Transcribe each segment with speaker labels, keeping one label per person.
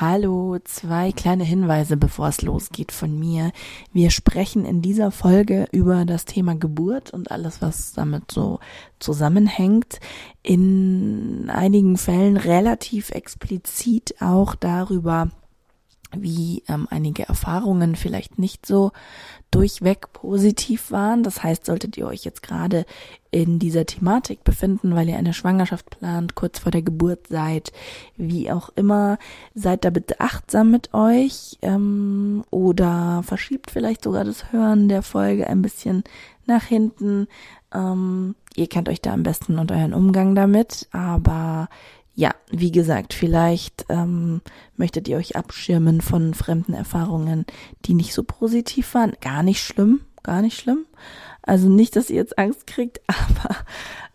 Speaker 1: Hallo, zwei kleine Hinweise, bevor es losgeht von mir. Wir sprechen in dieser Folge über das Thema Geburt und alles, was damit so zusammenhängt. In einigen Fällen relativ explizit auch darüber, wie ähm, einige Erfahrungen vielleicht nicht so durchweg positiv waren. Das heißt, solltet ihr euch jetzt gerade in dieser Thematik befinden, weil ihr eine Schwangerschaft plant, kurz vor der Geburt seid, wie auch immer, seid da bitte achtsam mit euch ähm, oder verschiebt vielleicht sogar das Hören der Folge ein bisschen nach hinten. Ähm, ihr kennt euch da am besten und euren Umgang damit, aber ja, wie gesagt, vielleicht ähm, möchtet ihr euch abschirmen von fremden Erfahrungen, die nicht so positiv waren. Gar nicht schlimm, gar nicht schlimm. Also nicht, dass ihr jetzt Angst kriegt, aber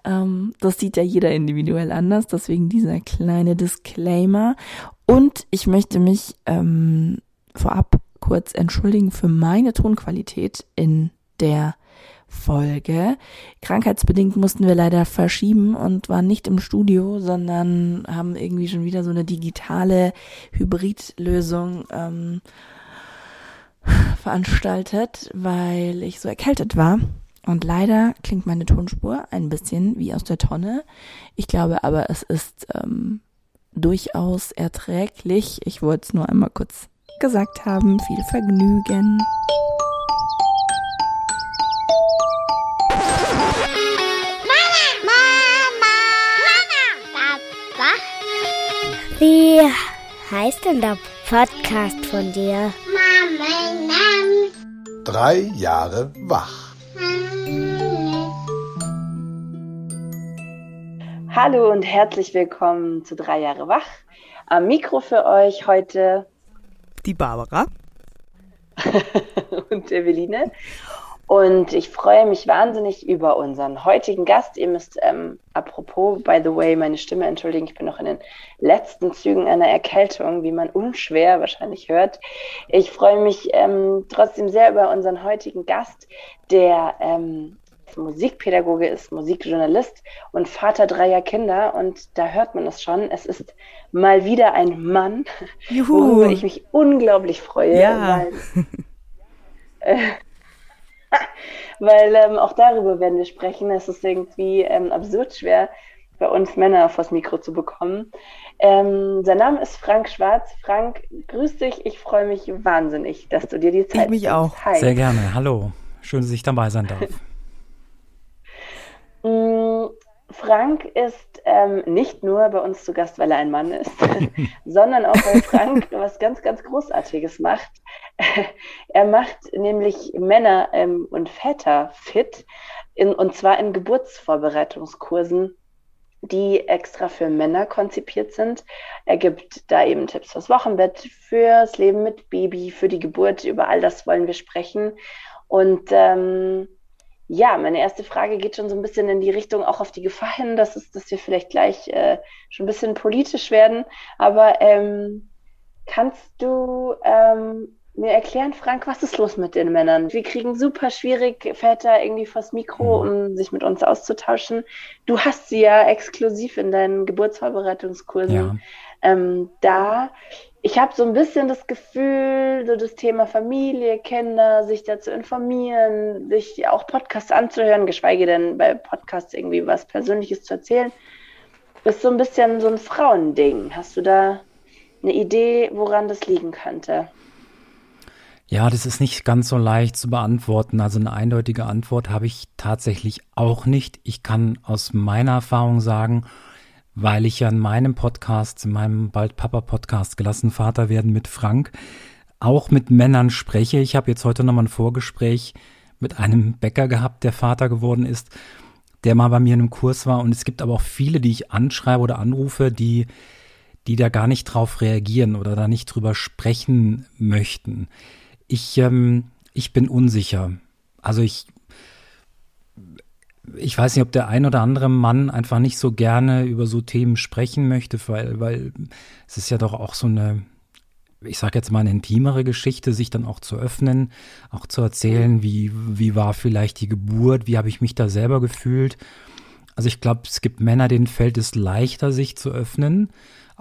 Speaker 1: ähm, das sieht ja jeder individuell anders. Deswegen dieser kleine Disclaimer. Und ich möchte mich ähm, vorab kurz entschuldigen für meine Tonqualität in der Folge. Krankheitsbedingt mussten wir leider verschieben und waren nicht im Studio, sondern haben irgendwie schon wieder so eine digitale Hybridlösung ähm, veranstaltet, weil ich so erkältet war. Und leider klingt meine Tonspur ein bisschen wie aus der Tonne. Ich glaube aber, es ist ähm, durchaus erträglich. Ich wollte es nur einmal kurz gesagt haben. Viel Vergnügen.
Speaker 2: Wie heißt denn der Podcast von dir?
Speaker 3: Drei Jahre wach.
Speaker 1: Hallo und herzlich willkommen zu Drei Jahre wach. Am Mikro für euch heute
Speaker 4: die Barbara
Speaker 1: und Eveline. Und ich freue mich wahnsinnig über unseren heutigen Gast. Ihr müsst, ähm, apropos, by the way, meine Stimme entschuldigen. Ich bin noch in den letzten Zügen einer Erkältung, wie man unschwer wahrscheinlich hört. Ich freue mich ähm, trotzdem sehr über unseren heutigen Gast, der ähm, Musikpädagoge ist, Musikjournalist und Vater dreier Kinder. Und da hört man es schon. Es ist mal wieder ein Mann, Juhu. worüber ich mich unglaublich freue.
Speaker 4: Ja.
Speaker 1: Weil, äh, weil ähm, auch darüber werden wir sprechen. Es ist irgendwie ähm, absurd schwer, bei uns Männer vors Mikro zu bekommen. Ähm, sein Name ist Frank Schwarz. Frank, grüß dich. Ich freue mich wahnsinnig, dass du dir die Zeit
Speaker 4: Ich mich auch.
Speaker 1: Hi.
Speaker 5: Sehr gerne. Hallo. Schön, dass ich dabei sein darf.
Speaker 1: Frank ist ähm, nicht nur bei uns zu Gast, weil er ein Mann ist, sondern auch weil Frank was ganz, ganz Großartiges macht. er macht nämlich Männer ähm, und Väter fit, in, und zwar in Geburtsvorbereitungskursen, die extra für Männer konzipiert sind. Er gibt da eben Tipps fürs Wochenbett, fürs Leben mit Baby, für die Geburt. Über all das wollen wir sprechen. Und ähm, ja, meine erste Frage geht schon so ein bisschen in die Richtung, auch auf die Gefahr hin, dass, es, dass wir vielleicht gleich äh, schon ein bisschen politisch werden. Aber ähm, kannst du ähm, mir erklären, Frank, was ist los mit den Männern? Wir kriegen super schwierig Väter irgendwie vors Mikro, mhm. um sich mit uns auszutauschen. Du hast sie ja exklusiv in deinen Geburtsvorbereitungskursen ja. ähm, da ich habe so ein bisschen das Gefühl, so das Thema Familie, Kinder, sich da zu informieren, sich auch Podcasts anzuhören, geschweige denn bei Podcasts irgendwie was Persönliches zu erzählen, ist so ein bisschen so ein Frauending. Hast du da eine Idee, woran das liegen könnte?
Speaker 5: Ja, das ist nicht ganz so leicht zu beantworten. Also eine eindeutige Antwort habe ich tatsächlich auch nicht. Ich kann aus meiner Erfahrung sagen, weil ich ja in meinem Podcast, in meinem bald Papa-Podcast Gelassen Vater werden mit Frank, auch mit Männern spreche. Ich habe jetzt heute nochmal ein Vorgespräch mit einem Bäcker gehabt, der Vater geworden ist, der mal bei mir in einem Kurs war. Und es gibt aber auch viele, die ich anschreibe oder anrufe, die, die da gar nicht drauf reagieren oder da nicht drüber sprechen möchten. Ich, ähm, ich bin unsicher. Also ich ich weiß nicht, ob der ein oder andere Mann einfach nicht so gerne über so Themen sprechen möchte, weil, weil es ist ja doch auch so eine, ich sage jetzt mal eine intimere Geschichte, sich dann auch zu öffnen, auch zu erzählen, wie, wie war vielleicht die Geburt, wie habe ich mich da selber gefühlt. Also ich glaube, es gibt Männer, denen fällt es leichter, sich zu öffnen,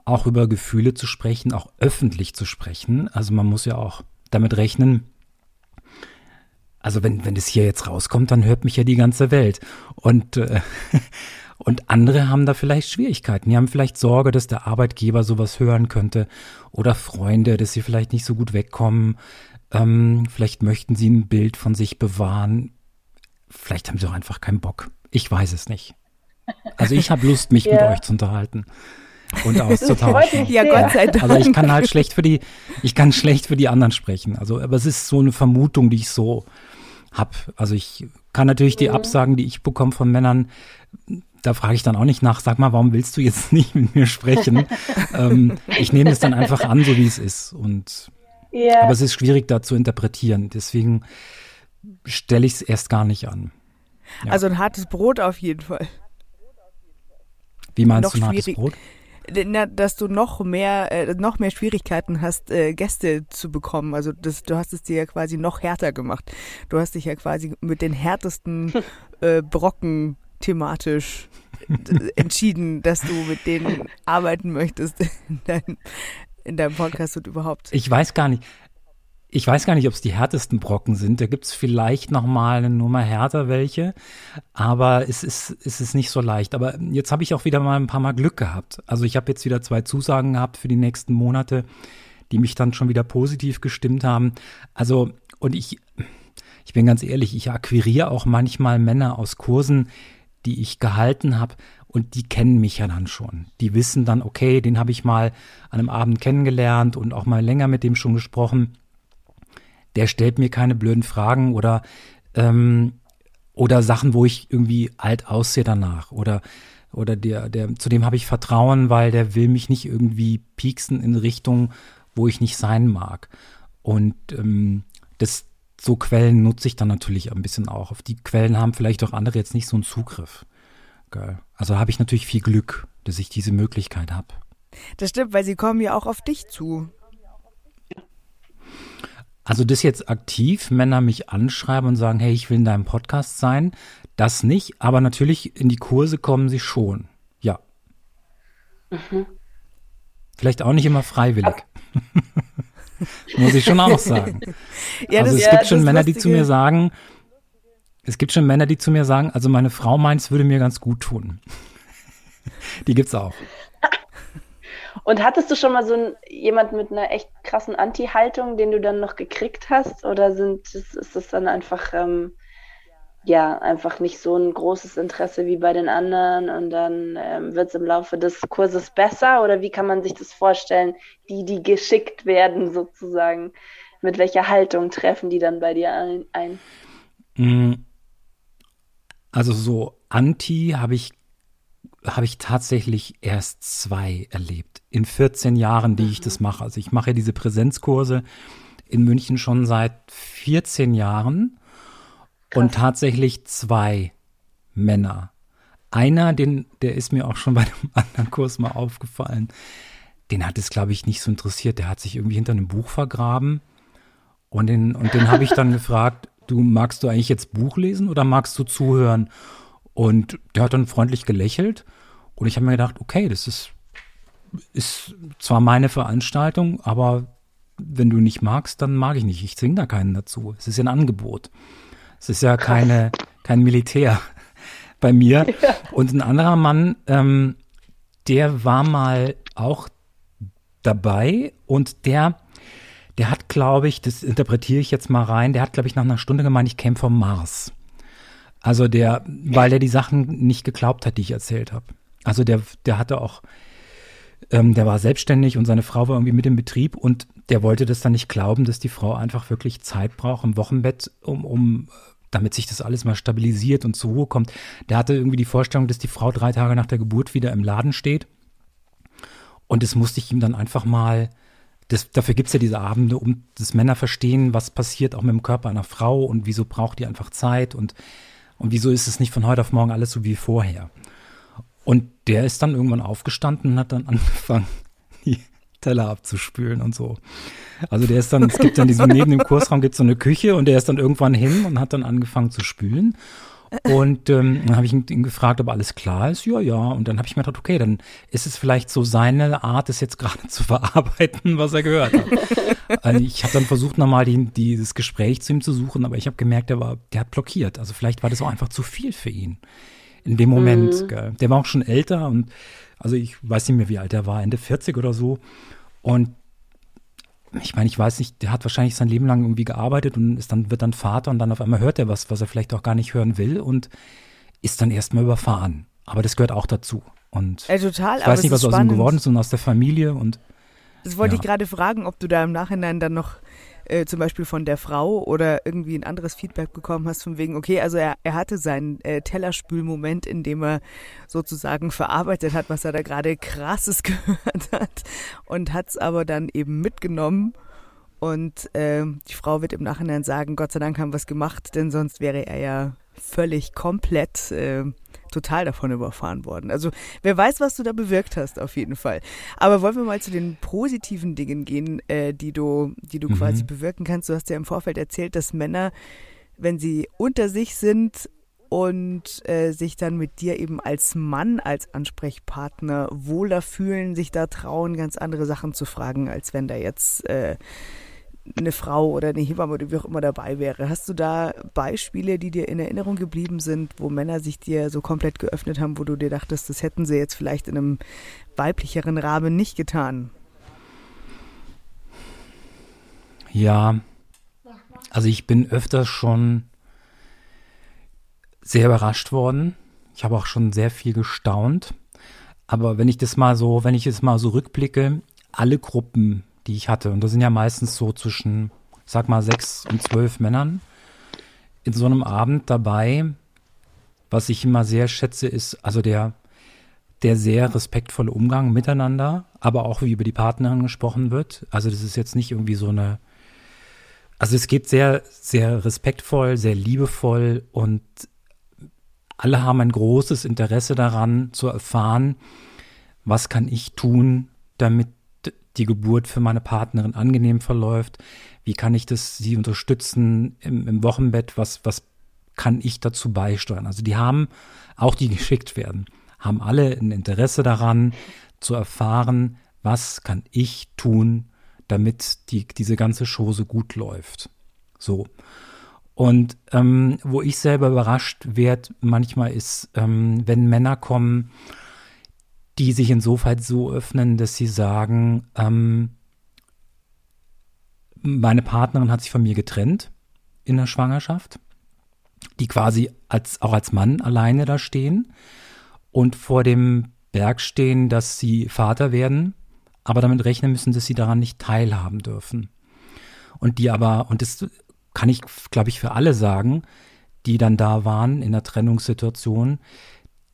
Speaker 5: auch über Gefühle zu sprechen, auch öffentlich zu sprechen. Also man muss ja auch damit rechnen, also wenn, wenn es hier jetzt rauskommt, dann hört mich ja die ganze Welt. Und, äh, und andere haben da vielleicht Schwierigkeiten. Die haben vielleicht Sorge, dass der Arbeitgeber sowas hören könnte oder Freunde, dass sie vielleicht nicht so gut wegkommen. Ähm, vielleicht möchten sie ein Bild von sich bewahren. Vielleicht haben sie auch einfach keinen Bock. Ich weiß es nicht. Also ich habe Lust, mich ja. mit euch zu unterhalten und auszutauschen.
Speaker 1: ja, Gott sei Dank.
Speaker 5: Also ich kann halt schlecht für die, ich kann schlecht für die anderen sprechen. Also, aber es ist so eine Vermutung, die ich so habe. Also ich kann natürlich die mhm. Absagen, die ich bekomme von Männern, da frage ich dann auch nicht nach, sag mal, warum willst du jetzt nicht mit mir sprechen? ähm, ich nehme es dann einfach an, so wie es ist. Und ja. aber es ist schwierig da zu interpretieren. Deswegen stelle ich es erst gar nicht an.
Speaker 4: Ja. Also ein hartes Brot auf jeden Fall.
Speaker 5: Wie meinst Noch du ein hartes Brot?
Speaker 4: Na, dass du noch mehr, äh, noch mehr Schwierigkeiten hast, äh, Gäste zu bekommen. Also das, du hast es dir ja quasi noch härter gemacht. Du hast dich ja quasi mit den härtesten äh, Brocken thematisch entschieden, dass du mit denen arbeiten möchtest in deinem, in deinem Podcast und überhaupt.
Speaker 5: Ich weiß gar nicht. Ich weiß gar nicht, ob es die härtesten Brocken sind. Da gibt es vielleicht noch mal eine Nummer härter welche, aber es ist, es ist nicht so leicht. Aber jetzt habe ich auch wieder mal ein paar Mal Glück gehabt. Also ich habe jetzt wieder zwei Zusagen gehabt für die nächsten Monate, die mich dann schon wieder positiv gestimmt haben. Also und ich, ich bin ganz ehrlich, ich akquiriere auch manchmal Männer aus Kursen, die ich gehalten habe und die kennen mich ja dann schon. Die wissen dann, okay, den habe ich mal an einem Abend kennengelernt und auch mal länger mit dem schon gesprochen der stellt mir keine blöden Fragen oder ähm, oder Sachen, wo ich irgendwie alt aussehe danach oder oder der der zu dem habe ich Vertrauen, weil der will mich nicht irgendwie pieksen in Richtung, wo ich nicht sein mag. Und ähm, das so Quellen nutze ich dann natürlich ein bisschen auch. Auf die Quellen haben vielleicht auch andere jetzt nicht so einen Zugriff. Geil. Also habe ich natürlich viel Glück, dass ich diese Möglichkeit habe.
Speaker 4: Das stimmt, weil sie kommen ja auch auf dich zu.
Speaker 5: Also das jetzt aktiv Männer mich anschreiben und sagen, hey, ich will in deinem Podcast sein, das nicht, aber natürlich in die Kurse kommen sie schon. Ja. Mhm. Vielleicht auch nicht immer freiwillig. Muss ich schon auch sagen. ja, also es ja, gibt schon Männer, Lustige. die zu mir sagen, es gibt schon Männer, die zu mir sagen, also meine Frau meint, es würde mir ganz gut tun. die gibt's auch.
Speaker 6: Und hattest du schon mal so ein, jemand mit einer echt krassen Anti-Haltung, den du dann noch gekriegt hast? Oder sind, ist, das dann einfach, ähm, ja, einfach nicht so ein großes Interesse wie bei den anderen und dann ähm, wird es im Laufe des Kurses besser? Oder wie kann man sich das vorstellen, die, die geschickt werden sozusagen? Mit welcher Haltung treffen die dann bei dir ein?
Speaker 5: Mm. Also so Anti habe ich habe ich tatsächlich erst zwei erlebt. In 14 Jahren, die ich das mache. Also ich mache diese Präsenzkurse in München schon seit 14 Jahren Krass. und tatsächlich zwei Männer. Einer, den, der ist mir auch schon bei einem anderen Kurs mal aufgefallen. Den hat es, glaube ich, nicht so interessiert. Der hat sich irgendwie hinter einem Buch vergraben. Und den, und den habe ich dann gefragt, du magst du eigentlich jetzt Buch lesen oder magst du zuhören? Und der hat dann freundlich gelächelt und ich habe mir gedacht, okay, das ist, ist zwar meine Veranstaltung, aber wenn du nicht magst, dann mag ich nicht. Ich zwinge da keinen dazu. Es ist ja ein Angebot. Es ist ja keine, kein Militär bei mir. Ja. Und ein anderer Mann, ähm, der war mal auch dabei und der, der hat, glaube ich, das interpretiere ich jetzt mal rein, der hat, glaube ich, nach einer Stunde gemeint, ich käme vom Mars. Also der, weil der die Sachen nicht geglaubt hat, die ich erzählt habe. Also der, der hatte auch, ähm, der war selbstständig und seine Frau war irgendwie mit im Betrieb und der wollte das dann nicht glauben, dass die Frau einfach wirklich Zeit braucht im Wochenbett, um, um damit sich das alles mal stabilisiert und zur Ruhe kommt. Der hatte irgendwie die Vorstellung, dass die Frau drei Tage nach der Geburt wieder im Laden steht. Und das musste ich ihm dann einfach mal, das, dafür gibt es ja diese Abende, um das Männer verstehen, was passiert auch mit dem Körper einer Frau und wieso braucht die einfach Zeit und und wieso ist es nicht von heute auf morgen alles so wie vorher? Und der ist dann irgendwann aufgestanden und hat dann angefangen, die Teller abzuspülen und so. Also der ist dann, es gibt dann diesen, neben dem Kursraum gibt es so eine Küche und der ist dann irgendwann hin und hat dann angefangen zu spülen. Und ähm, dann habe ich ihn, ihn gefragt, ob alles klar ist. Ja, ja. Und dann habe ich mir gedacht, okay, dann ist es vielleicht so seine Art, es jetzt gerade zu verarbeiten, was er gehört hat. also ich habe dann versucht, nochmal die, dieses Gespräch zu ihm zu suchen, aber ich habe gemerkt, der war, der hat blockiert. Also vielleicht war das auch einfach zu viel für ihn in dem Moment. Mhm. Gell. Der war auch schon älter und also ich weiß nicht mehr, wie alt er war, Ende 40 oder so. Und ich meine, ich weiß nicht, der hat wahrscheinlich sein Leben lang irgendwie gearbeitet und ist dann, wird dann Vater und dann auf einmal hört er was, was er vielleicht auch gar nicht hören will und ist dann erstmal überfahren. Aber das gehört auch dazu. Und
Speaker 4: ja, total,
Speaker 5: ich weiß nicht, was aus ihm geworden ist und aus der Familie und.
Speaker 4: Das wollte ja. ich gerade fragen, ob du da im Nachhinein dann noch äh, zum Beispiel von der Frau oder irgendwie ein anderes Feedback bekommen hast, von wegen, okay, also er, er hatte seinen äh, Tellerspülmoment, in dem er sozusagen verarbeitet hat, was er da gerade krasses gehört hat und hat es aber dann eben mitgenommen. Und äh, die Frau wird im Nachhinein sagen, Gott sei Dank haben wir es gemacht, denn sonst wäre er ja völlig komplett äh, total davon überfahren worden. Also wer weiß, was du da bewirkt hast, auf jeden Fall. Aber wollen wir mal zu den positiven Dingen gehen, äh, die du, die du mhm. quasi bewirken kannst. Du hast ja im Vorfeld erzählt, dass Männer, wenn sie unter sich sind und äh, sich dann mit dir eben als Mann, als Ansprechpartner wohler fühlen, sich da trauen, ganz andere Sachen zu fragen, als wenn da jetzt äh, eine Frau oder eine Hebamme oder wie auch immer dabei wäre. Hast du da Beispiele, die dir in Erinnerung geblieben sind, wo Männer sich dir so komplett geöffnet haben, wo du dir dachtest, das hätten sie jetzt vielleicht in einem weiblicheren Rahmen nicht getan?
Speaker 5: Ja, also ich bin öfters schon sehr überrascht worden. Ich habe auch schon sehr viel gestaunt. Aber wenn ich das mal so, wenn ich es mal so rückblicke, alle Gruppen, die ich hatte. Und das sind ja meistens so zwischen, sag mal, sechs und zwölf Männern in so einem Abend dabei. Was ich immer sehr schätze, ist also der, der sehr respektvolle Umgang miteinander, aber auch wie über die Partnerin gesprochen wird. Also das ist jetzt nicht irgendwie so eine, also es geht sehr, sehr respektvoll, sehr liebevoll und alle haben ein großes Interesse daran zu erfahren, was kann ich tun, damit die Geburt für meine Partnerin angenehm verläuft? Wie kann ich das sie unterstützen im, im Wochenbett? Was, was kann ich dazu beisteuern? Also die haben, auch die geschickt werden, haben alle ein Interesse daran zu erfahren, was kann ich tun, damit die, diese ganze Chose gut läuft. So. Und ähm, wo ich selber überrascht werde, manchmal ist, ähm, wenn Männer kommen die sich insofern so öffnen, dass sie sagen, ähm, meine Partnerin hat sich von mir getrennt in der Schwangerschaft, die quasi als, auch als Mann alleine da stehen und vor dem Berg stehen, dass sie Vater werden, aber damit rechnen müssen, dass sie daran nicht teilhaben dürfen. Und die aber, und das kann ich, glaube ich, für alle sagen, die dann da waren in der Trennungssituation,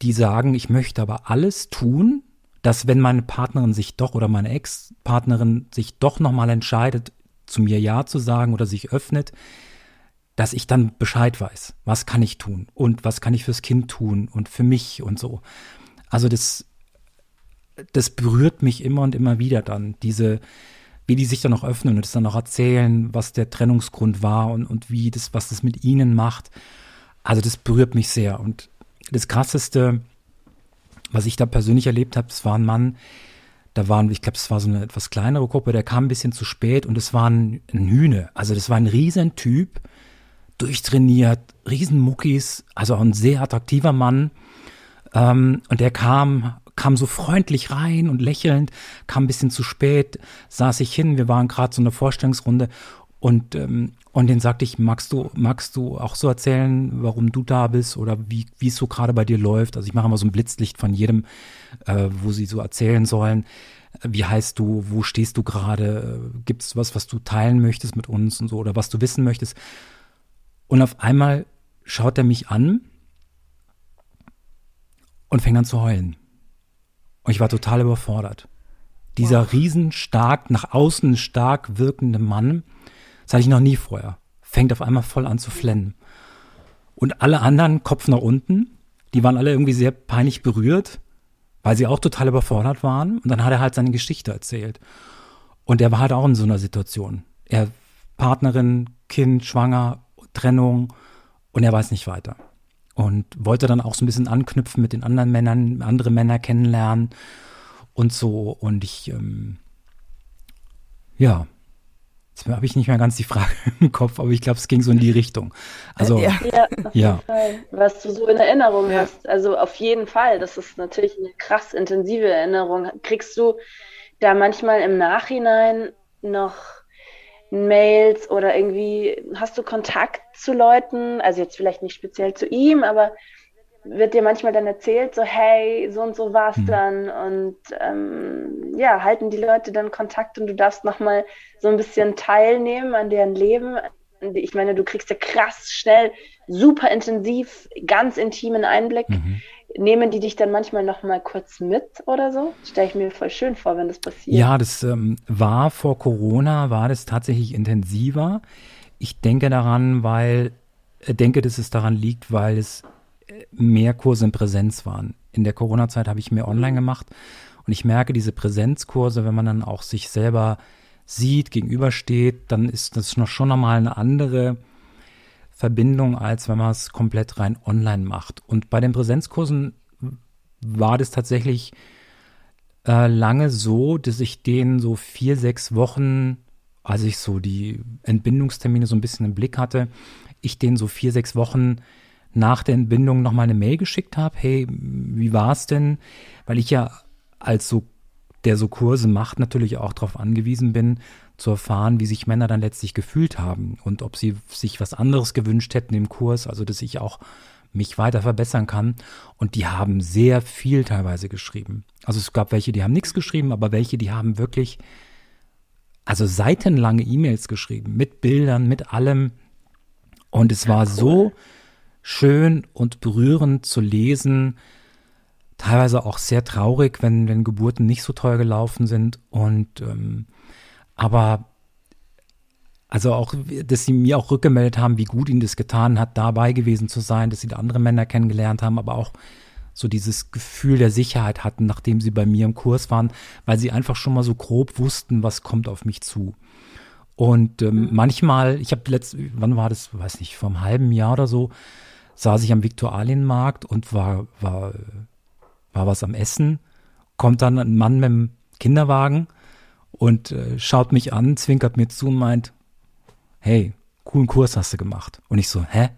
Speaker 5: die sagen, ich möchte aber alles tun, dass wenn meine Partnerin sich doch oder meine Ex-Partnerin sich doch nochmal entscheidet, zu mir Ja zu sagen oder sich öffnet, dass ich dann Bescheid weiß, was kann ich tun und was kann ich fürs Kind tun und für mich und so. Also das, das berührt mich immer und immer wieder dann, diese, wie die sich dann auch öffnen und es dann auch erzählen, was der Trennungsgrund war und, und wie das, was das mit ihnen macht. Also das berührt mich sehr. Und das Krasseste, was ich da persönlich erlebt habe, es war ein Mann, da waren, ich glaube, es war so eine etwas kleinere Gruppe, der kam ein bisschen zu spät und es war ein, Hühne. Also das war ein riesen Typ, durchtrainiert, Riesenmuckis, also ein sehr attraktiver Mann. Ähm, und der kam, kam so freundlich rein und lächelnd, kam ein bisschen zu spät, saß ich hin, wir waren gerade so eine Vorstellungsrunde und ähm, und den sagte ich, magst du, magst du auch so erzählen, warum du da bist oder wie, wie es so gerade bei dir läuft? Also ich mache immer so ein Blitzlicht von jedem, äh, wo sie so erzählen sollen. Wie heißt du? Wo stehst du gerade? Gibt es was, was du teilen möchtest mit uns und so oder was du wissen möchtest? Und auf einmal schaut er mich an und fängt an zu heulen. Und ich war total überfordert. Dieser wow. riesen stark, nach außen stark wirkende Mann, das hatte ich noch nie vorher. Fängt auf einmal voll an zu flennen. Und alle anderen, Kopf nach unten, die waren alle irgendwie sehr peinlich berührt, weil sie auch total überfordert waren. Und dann hat er halt seine Geschichte erzählt. Und er war halt auch in so einer Situation. Er, Partnerin, Kind, schwanger, Trennung und er weiß nicht weiter. und wollte dann auch so ein bisschen anknüpfen mit den anderen Männern, andere Männer kennenlernen und so. Und ich, ähm, ja, jetzt habe ich nicht mehr ganz die Frage im Kopf, aber ich glaube, es ging so in die Richtung. Also,
Speaker 6: ja, ja, auf ja. jeden Fall. Was du so in Erinnerung ja. hast. Also auf jeden Fall. Das ist natürlich eine krass intensive Erinnerung. Kriegst du da manchmal im Nachhinein noch Mails oder irgendwie hast du Kontakt zu Leuten, also jetzt vielleicht nicht speziell zu ihm, aber wird dir manchmal dann erzählt, so hey, so und so war es mhm. dann und ähm, ja, halten die Leute dann Kontakt und du darfst nochmal so ein bisschen teilnehmen an deren Leben. Ich meine, du kriegst ja krass schnell, super intensiv, ganz intimen Einblick. Mhm. Nehmen die dich dann manchmal nochmal kurz mit oder so? Stelle ich mir voll schön vor, wenn das passiert.
Speaker 5: Ja, das ähm, war vor Corona, war das tatsächlich intensiver. Ich denke daran, weil, äh, denke, dass es daran liegt, weil es mehr Kurse in Präsenz waren. In der Corona-Zeit habe ich mehr online gemacht und ich merke diese Präsenzkurse, wenn man dann auch sich selber sieht, gegenübersteht, dann ist das noch schon nochmal eine andere Verbindung, als wenn man es komplett rein online macht. Und bei den Präsenzkursen war das tatsächlich äh, lange so, dass ich denen so vier, sechs Wochen, als ich so die Entbindungstermine so ein bisschen im Blick hatte, ich denen so vier, sechs Wochen nach der Entbindung nochmal eine Mail geschickt habe, hey, wie war's denn? Weil ich ja als so, der so Kurse macht, natürlich auch darauf angewiesen bin, zu erfahren, wie sich Männer dann letztlich gefühlt haben und ob sie sich was anderes gewünscht hätten im Kurs, also dass ich auch mich weiter verbessern kann. Und die haben sehr viel teilweise geschrieben. Also es gab welche, die haben nichts geschrieben, aber welche, die haben wirklich, also seitenlange E-Mails geschrieben, mit Bildern, mit allem. Und es war so, schön und berührend zu lesen, teilweise auch sehr traurig, wenn, wenn Geburten nicht so toll gelaufen sind. Und ähm, aber also auch, dass sie mir auch rückgemeldet haben, wie gut ihnen das getan hat, dabei gewesen zu sein, dass sie da andere Männer kennengelernt haben, aber auch so dieses Gefühl der Sicherheit hatten, nachdem sie bei mir im Kurs waren, weil sie einfach schon mal so grob wussten, was kommt auf mich zu. Und ähm, manchmal, ich habe letzt, wann war das, weiß nicht, vor einem halben Jahr oder so, saß ich am Viktualienmarkt und war, war, war was am Essen. Kommt dann ein Mann mit dem Kinderwagen und äh, schaut mich an, zwinkert mir zu und meint, hey, coolen Kurs hast du gemacht. Und ich so, hä?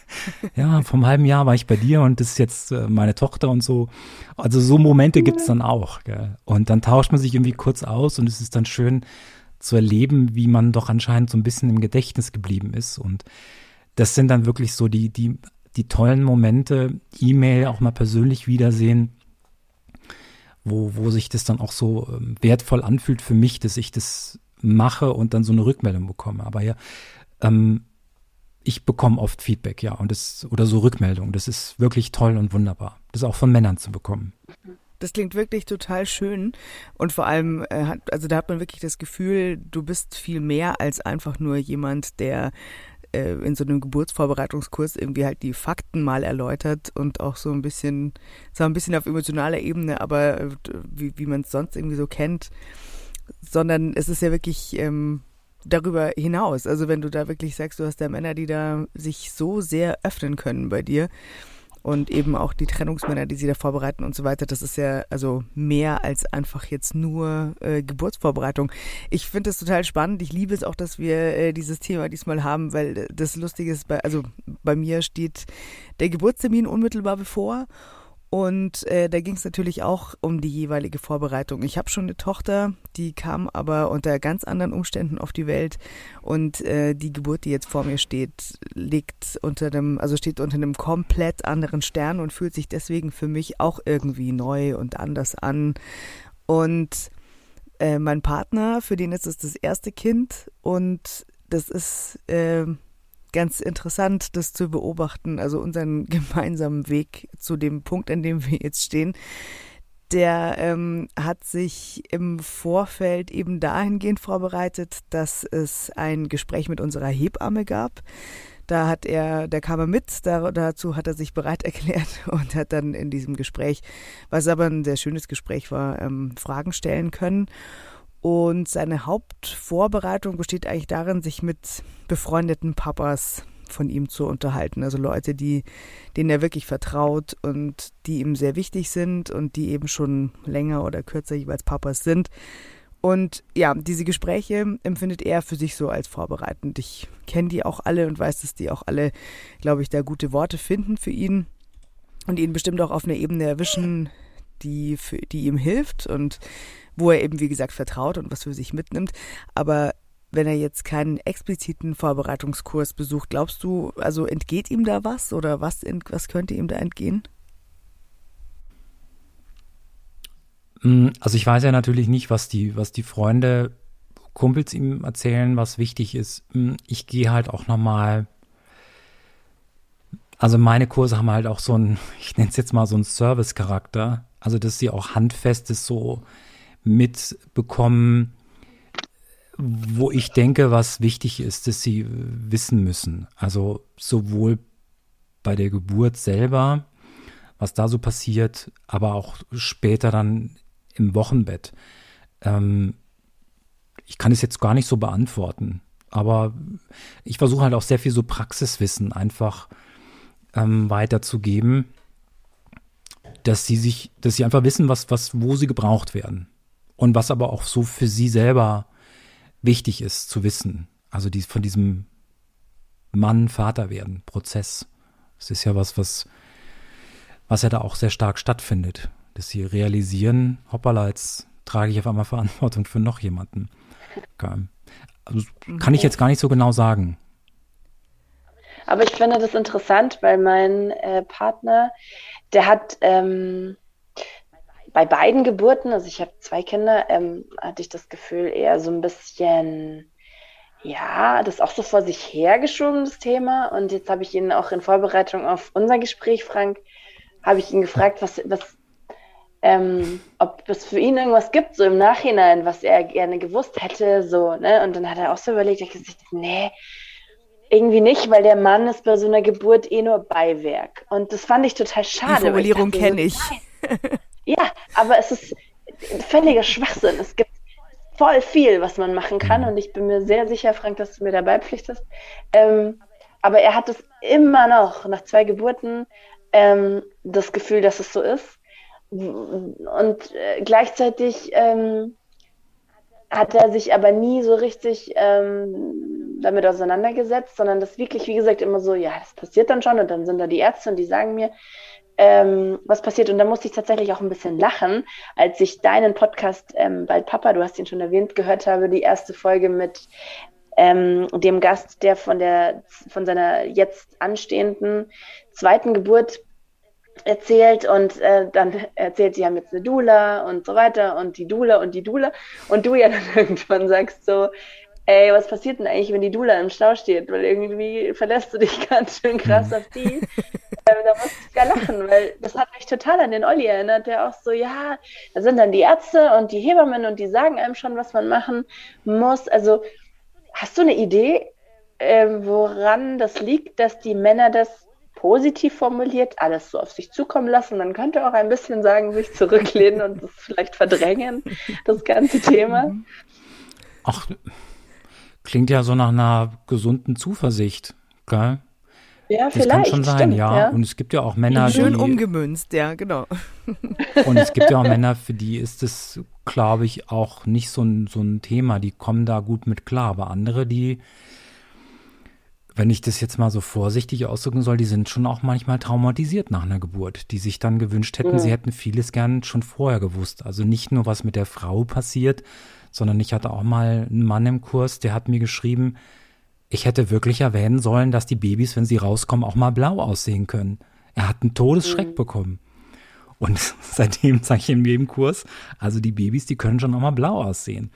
Speaker 5: ja, vom halben Jahr war ich bei dir und das ist jetzt äh, meine Tochter und so. Also so Momente gibt es dann auch. Gell? Und dann tauscht man sich irgendwie kurz aus und es ist dann schön zu erleben, wie man doch anscheinend so ein bisschen im Gedächtnis geblieben ist. Und das sind dann wirklich so die, die die tollen Momente, E-Mail auch mal persönlich wiedersehen, wo, wo sich das dann auch so ähm, wertvoll anfühlt für mich, dass ich das mache und dann so eine Rückmeldung bekomme. Aber ja, ähm, ich bekomme oft Feedback, ja, und das, oder so Rückmeldungen. Das ist wirklich toll und wunderbar. Das auch von Männern zu bekommen.
Speaker 4: Das klingt wirklich total schön. Und vor allem, äh, also da hat man wirklich das Gefühl, du bist viel mehr als einfach nur jemand, der äh, in so einem Geburtsvorbereitungskurs irgendwie halt die Fakten mal erläutert und auch so ein bisschen, zwar ein bisschen auf emotionaler Ebene, aber äh, wie, wie man es sonst irgendwie so kennt, sondern es ist ja wirklich ähm, darüber hinaus. Also wenn du da wirklich sagst, du hast da Männer, die da sich so sehr öffnen können bei dir und eben auch die Trennungsmänner, die sie da vorbereiten und so weiter. Das ist ja also mehr als einfach jetzt nur äh, Geburtsvorbereitung. Ich finde es total spannend. Ich liebe es auch, dass wir äh, dieses Thema diesmal haben, weil das Lustige ist, bei, also bei mir steht der Geburtstermin unmittelbar bevor und äh, da ging es natürlich auch um die jeweilige Vorbereitung. Ich habe schon eine Tochter, die kam aber unter ganz anderen Umständen auf die Welt und äh, die Geburt, die jetzt vor mir steht, liegt unter einem, also steht unter einem komplett anderen Stern und fühlt sich deswegen für mich auch irgendwie neu und anders an. Und äh, mein Partner, für den ist es das erste Kind und das ist äh, ganz interessant, das zu beobachten, also unseren gemeinsamen Weg zu dem Punkt, an dem wir jetzt stehen. Der ähm, hat sich im Vorfeld eben dahingehend vorbereitet, dass es ein Gespräch mit unserer Hebamme gab. Da hat er, da kam er mit, da, dazu hat er sich bereit erklärt und hat dann in diesem Gespräch, was aber ein sehr schönes Gespräch war, ähm, Fragen stellen können. Und seine Hauptvorbereitung besteht eigentlich darin, sich mit befreundeten Papas von ihm zu unterhalten. Also Leute, die, denen er wirklich vertraut und die ihm sehr wichtig sind und die eben schon länger oder kürzer jeweils Papas sind. Und ja, diese Gespräche empfindet er für sich so als vorbereitend. Ich kenne die auch alle und weiß, dass die auch alle, glaube ich, da gute Worte finden für ihn und ihn bestimmt auch auf einer Ebene erwischen, die, für, die ihm hilft und wo er eben, wie gesagt, vertraut und was für sich mitnimmt. Aber wenn er jetzt keinen expliziten Vorbereitungskurs besucht, glaubst du, also entgeht ihm da was oder was, was könnte ihm da entgehen?
Speaker 5: Mm, also ich weiß ja natürlich nicht, was die, was die Freunde, Kumpels ihm erzählen, was wichtig ist. Mm, ich gehe halt auch nochmal, also meine Kurse haben halt auch so ein, ich nenne es jetzt mal so ein Service-Charakter. Also dass sie auch handfestes so mitbekommen, wo ich denke, was wichtig ist, dass sie wissen müssen. Also sowohl bei der Geburt selber, was da so passiert, aber auch später dann im Wochenbett. Ähm, ich kann es jetzt gar nicht so beantworten, aber ich versuche halt auch sehr viel so Praxiswissen einfach ähm, weiterzugeben, dass sie sich, dass sie einfach wissen, was, was, wo sie gebraucht werden und was aber auch so für sie selber wichtig ist zu wissen. Also die, von diesem Mann, Vater werden, Prozess. Das ist ja was, was, was ja da auch sehr stark stattfindet. Dass sie realisieren, hoppala, jetzt trage ich auf einmal Verantwortung für noch jemanden. Also, kann ich jetzt gar nicht so genau sagen.
Speaker 6: Aber ich finde das interessant, weil mein äh, Partner, der hat ähm, bei beiden Geburten, also ich habe zwei Kinder, ähm, hatte ich das Gefühl eher so ein bisschen, ja, das auch so vor sich hergeschoben, das Thema. Und jetzt habe ich ihn auch in Vorbereitung auf unser Gespräch, Frank, habe ich ihn gefragt, was, was, ähm, ob es für ihn irgendwas gibt, so im Nachhinein, was er gerne gewusst hätte, so, ne? Und dann hat er auch so überlegt, er hat gesagt, nee, irgendwie nicht, weil der Mann ist bei so einer Geburt eh nur Beiwerk. Und das fand ich total schade.
Speaker 4: Die Formulierung kenne ich.
Speaker 6: Ja, aber es ist völliger Schwachsinn. Es gibt voll viel, was man machen kann. Und ich bin mir sehr sicher, Frank, dass du mir dabei pflichtest. Ähm, aber er hat es immer noch, nach zwei Geburten, ähm, das Gefühl, dass es so ist. Und äh, gleichzeitig ähm, hat er sich aber nie so richtig ähm, damit auseinandergesetzt, sondern das wirklich, wie gesagt, immer so, ja, das passiert dann schon und dann sind da die Ärzte und die sagen mir, ähm, was passiert. Und da musste ich tatsächlich auch ein bisschen lachen, als ich deinen Podcast ähm, Bald Papa, du hast ihn schon erwähnt, gehört habe, die erste Folge mit ähm, dem Gast, der von der von seiner jetzt anstehenden zweiten Geburt erzählt und äh, dann erzählt, sie haben jetzt eine Dula und so weiter und die Dula und die Dula und du ja dann irgendwann sagst so, ey, was passiert denn eigentlich, wenn die Dula im Stau steht? Weil irgendwie verlässt du dich ganz schön krass auf die. ähm, da musste ich gar lachen, weil das hat mich total an den Olli erinnert, der auch so, ja, da sind dann die Ärzte und die Hebammen und die sagen einem schon, was man machen muss. Also, hast du eine Idee, äh, woran das liegt, dass die Männer das positiv formuliert, alles so auf sich zukommen lassen. Man könnte auch ein bisschen sagen, sich zurücklehnen und das vielleicht verdrängen, das ganze Thema.
Speaker 5: Ach, Klingt ja so nach einer gesunden Zuversicht, gell?
Speaker 6: Ja,
Speaker 5: das
Speaker 6: vielleicht.
Speaker 5: kann schon sein,
Speaker 6: stimmt,
Speaker 5: ja.
Speaker 6: ja.
Speaker 5: Und es gibt ja auch Männer,
Speaker 4: Schön
Speaker 5: die,
Speaker 4: umgemünzt, ja, genau.
Speaker 5: Und es gibt ja auch Männer, für die ist es, glaube ich, auch nicht so ein, so ein Thema. Die kommen da gut mit klar. Aber andere, die, wenn ich das jetzt mal so vorsichtig ausdrücken soll, die sind schon auch manchmal traumatisiert nach einer Geburt, die sich dann gewünscht hätten,
Speaker 6: Mhm.
Speaker 5: sie hätten vieles gern schon vorher gewusst. Also nicht nur, was mit der Frau passiert, sondern ich hatte auch mal einen Mann im Kurs, der hat mir geschrieben, ich hätte wirklich erwähnen sollen, dass die Babys, wenn sie rauskommen, auch mal blau aussehen können. Er hat einen Todesschreck bekommen. Und seitdem sage ich in jedem Kurs, also die Babys, die können schon auch mal blau aussehen.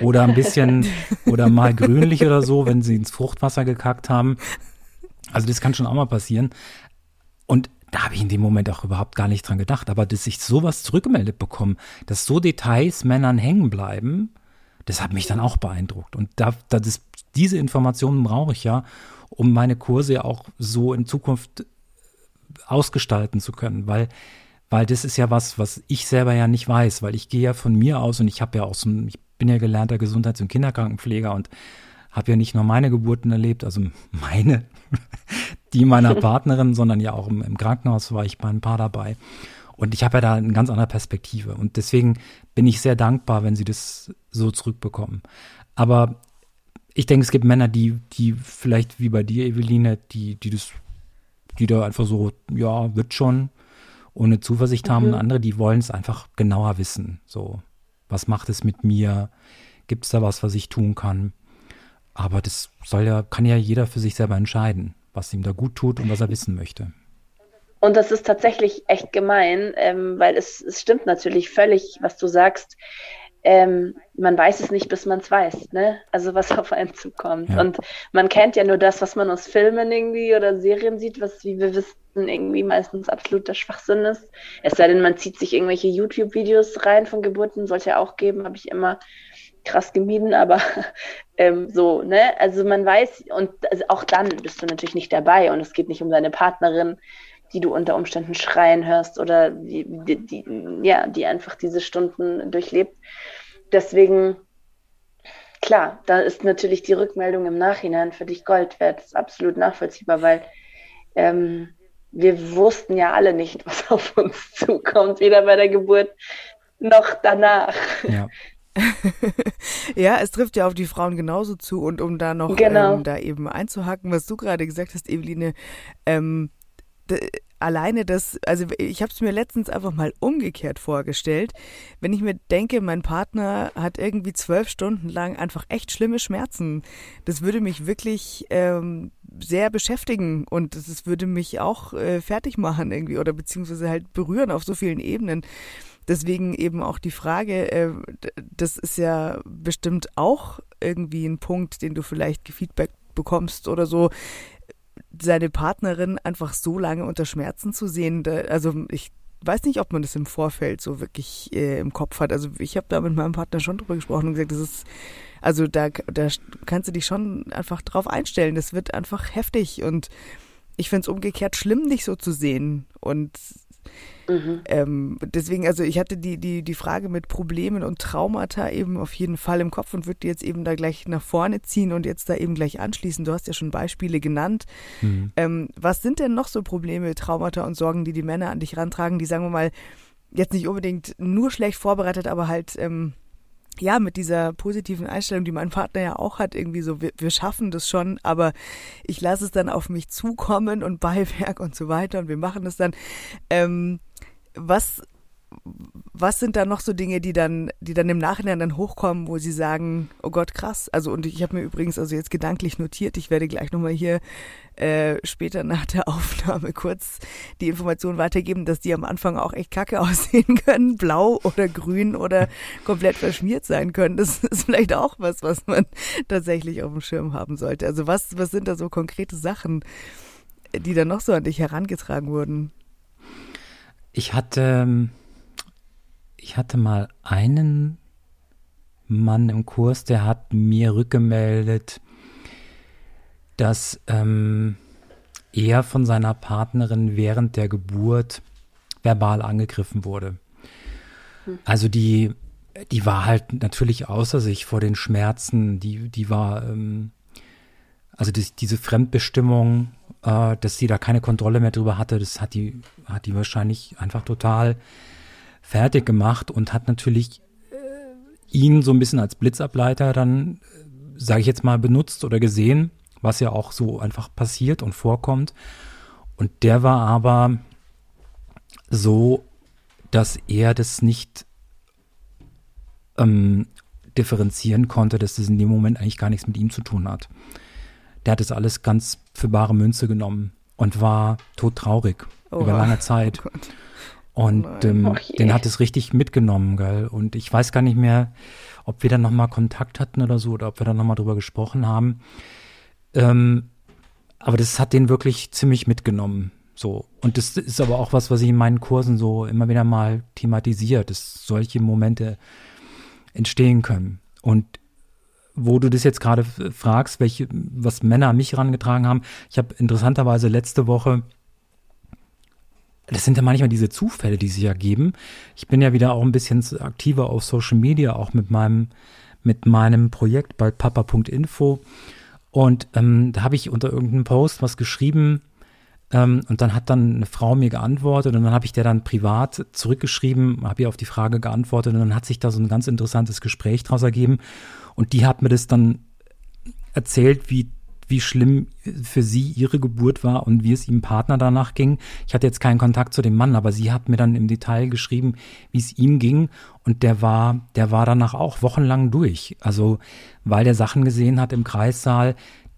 Speaker 5: Oder ein bisschen, oder mal grünlich oder so, wenn sie ins Fruchtwasser gekackt haben. Also das kann schon auch mal passieren. Und da habe ich in dem Moment auch überhaupt gar nicht dran gedacht. Aber dass ich sowas zurückgemeldet bekomme, dass so Details Männern hängen bleiben, das hat mich dann auch beeindruckt. Und da, da das, diese Informationen brauche ich ja, um meine Kurse ja auch so in Zukunft ausgestalten zu können, weil weil das ist ja was, was ich selber ja nicht weiß, weil ich gehe ja von mir aus und ich habe ja auch so, ich bin ja gelernter Gesundheits- und Kinderkrankenpfleger und habe ja nicht nur meine Geburten erlebt, also meine, die meiner Partnerin, sondern ja auch im, im Krankenhaus war ich bei ein paar dabei. Und ich habe ja da eine ganz andere Perspektive. Und deswegen bin ich sehr dankbar, wenn sie das so zurückbekommen. Aber ich denke, es gibt Männer, die, die vielleicht wie bei dir, Eveline, die, die das, die da einfach so, ja, wird schon, ohne Zuversicht mhm. haben. Und andere, die wollen es einfach genauer wissen. So, was macht es mit mir? Gibt es da was, was ich tun kann? Aber das soll ja, kann ja jeder für sich selber entscheiden, was ihm da gut tut und was er wissen möchte.
Speaker 6: Und das ist tatsächlich echt gemein, ähm, weil es, es stimmt natürlich völlig, was du sagst. Ähm, man weiß es nicht, bis man es weiß, ne? Also was auf einen zukommt. Ja. Und man kennt ja nur das, was man aus Filmen irgendwie oder Serien sieht, was, wie wir wissen, irgendwie meistens absoluter Schwachsinn ist. Es sei denn, man zieht sich irgendwelche YouTube-Videos rein von Geburten, sollte ja auch geben, habe ich immer krass gemieden, aber ähm, so, ne? Also man weiß, und also auch dann bist du natürlich nicht dabei und es geht nicht um deine Partnerin, die du unter Umständen schreien hörst oder die, die, die, ja, die einfach diese Stunden durchlebt. Deswegen, klar, da ist natürlich die Rückmeldung im Nachhinein für dich Gold wert. Das ist absolut nachvollziehbar, weil ähm, wir wussten ja alle nicht, was auf uns zukommt, weder bei der Geburt noch danach.
Speaker 4: Ja. ja, es trifft ja auf die Frauen genauso zu und um da noch genau. ähm, da eben einzuhaken, was du gerade gesagt hast, Eveline, ähm, alleine das, also ich habe es mir letztens einfach mal umgekehrt vorgestellt, wenn ich mir denke, mein Partner hat irgendwie zwölf Stunden lang einfach echt schlimme Schmerzen, das würde mich wirklich ähm, sehr beschäftigen und das würde mich auch äh, fertig machen irgendwie oder beziehungsweise halt berühren auf so vielen Ebenen. Deswegen eben auch die Frage, äh, das ist ja bestimmt auch irgendwie ein Punkt, den du vielleicht gefeedback bekommst oder so seine Partnerin einfach so lange unter Schmerzen zu sehen, da, also ich weiß nicht, ob man das im Vorfeld so wirklich äh, im Kopf hat. Also ich habe da mit meinem Partner schon drüber gesprochen und gesagt, das ist, also da, da kannst du dich schon einfach drauf einstellen. Das wird einfach heftig und ich finde es umgekehrt schlimm, dich so zu sehen. Und Mhm. Ähm, deswegen, also ich hatte die, die, die Frage mit Problemen und Traumata eben auf jeden Fall im Kopf und würde die jetzt eben da gleich nach vorne ziehen und jetzt da eben gleich anschließen. Du hast ja schon Beispiele genannt. Mhm. Ähm, was sind denn noch so Probleme, Traumata und Sorgen, die die Männer an dich rantragen, die, sagen wir mal, jetzt nicht unbedingt nur schlecht vorbereitet, aber halt ähm, ja, mit dieser positiven Einstellung, die mein Partner ja auch hat, irgendwie so, wir, wir schaffen das schon, aber ich lasse es dann auf mich zukommen und Beiwerk und so weiter und wir machen es dann. Ähm, was, was sind da noch so Dinge, die dann, die dann im Nachhinein dann hochkommen, wo sie sagen, oh Gott, krass. Also und ich habe mir übrigens also jetzt gedanklich notiert, ich werde gleich nochmal hier äh, später nach der Aufnahme kurz die Information weitergeben, dass die am Anfang auch echt kacke aussehen können, blau oder grün oder komplett verschmiert sein können. Das ist vielleicht auch was, was man tatsächlich auf dem Schirm haben sollte. Also was, was sind da so konkrete Sachen, die dann noch so an dich herangetragen wurden?
Speaker 5: Ich hatte, ich hatte mal einen Mann im Kurs, der hat mir rückgemeldet, dass ähm, er von seiner Partnerin während der Geburt verbal angegriffen wurde. Hm. Also die, die war halt natürlich außer sich vor den Schmerzen. Die, die war, ähm, also die, diese Fremdbestimmung äh, dass sie da keine Kontrolle mehr drüber hatte. Das hat die, hat die wahrscheinlich einfach total fertig gemacht und hat natürlich äh, ihn so ein bisschen als Blitzableiter dann, äh, sage ich jetzt mal, benutzt oder gesehen, was ja auch so einfach passiert und vorkommt. Und der war aber so, dass er das nicht ähm, differenzieren konnte, dass das in dem Moment eigentlich gar nichts mit ihm zu tun hat der hat das alles ganz für bare Münze genommen und war todtraurig oh, über lange Zeit. Oh und oh ähm, den hat es richtig mitgenommen, gell? Und ich weiß gar nicht mehr, ob wir dann nochmal Kontakt hatten oder so, oder ob wir dann nochmal drüber gesprochen haben. Ähm, aber das hat den wirklich ziemlich mitgenommen. So. Und das ist aber auch was, was ich in meinen Kursen so immer wieder mal thematisiert, dass solche Momente entstehen können. Und wo du das jetzt gerade fragst, welche, was Männer an mich herangetragen haben. Ich habe interessanterweise letzte Woche, das sind ja manchmal diese Zufälle, die sich ergeben. Ich bin ja wieder auch ein bisschen aktiver auf Social Media, auch mit meinem, mit meinem Projekt bei papa.info. Und ähm, da habe ich unter irgendeinem Post was geschrieben ähm, und dann hat dann eine Frau mir geantwortet und dann habe ich der dann privat zurückgeschrieben, habe ihr auf die Frage geantwortet und dann hat sich da so ein ganz interessantes Gespräch draus ergeben. Und die hat mir das dann erzählt, wie wie schlimm für sie ihre Geburt war und wie es ihrem Partner danach ging. Ich hatte jetzt keinen Kontakt zu dem Mann, aber sie hat mir dann im Detail geschrieben, wie es ihm ging und der war, der war danach auch wochenlang durch. Also, weil der Sachen gesehen hat im Kreissaal,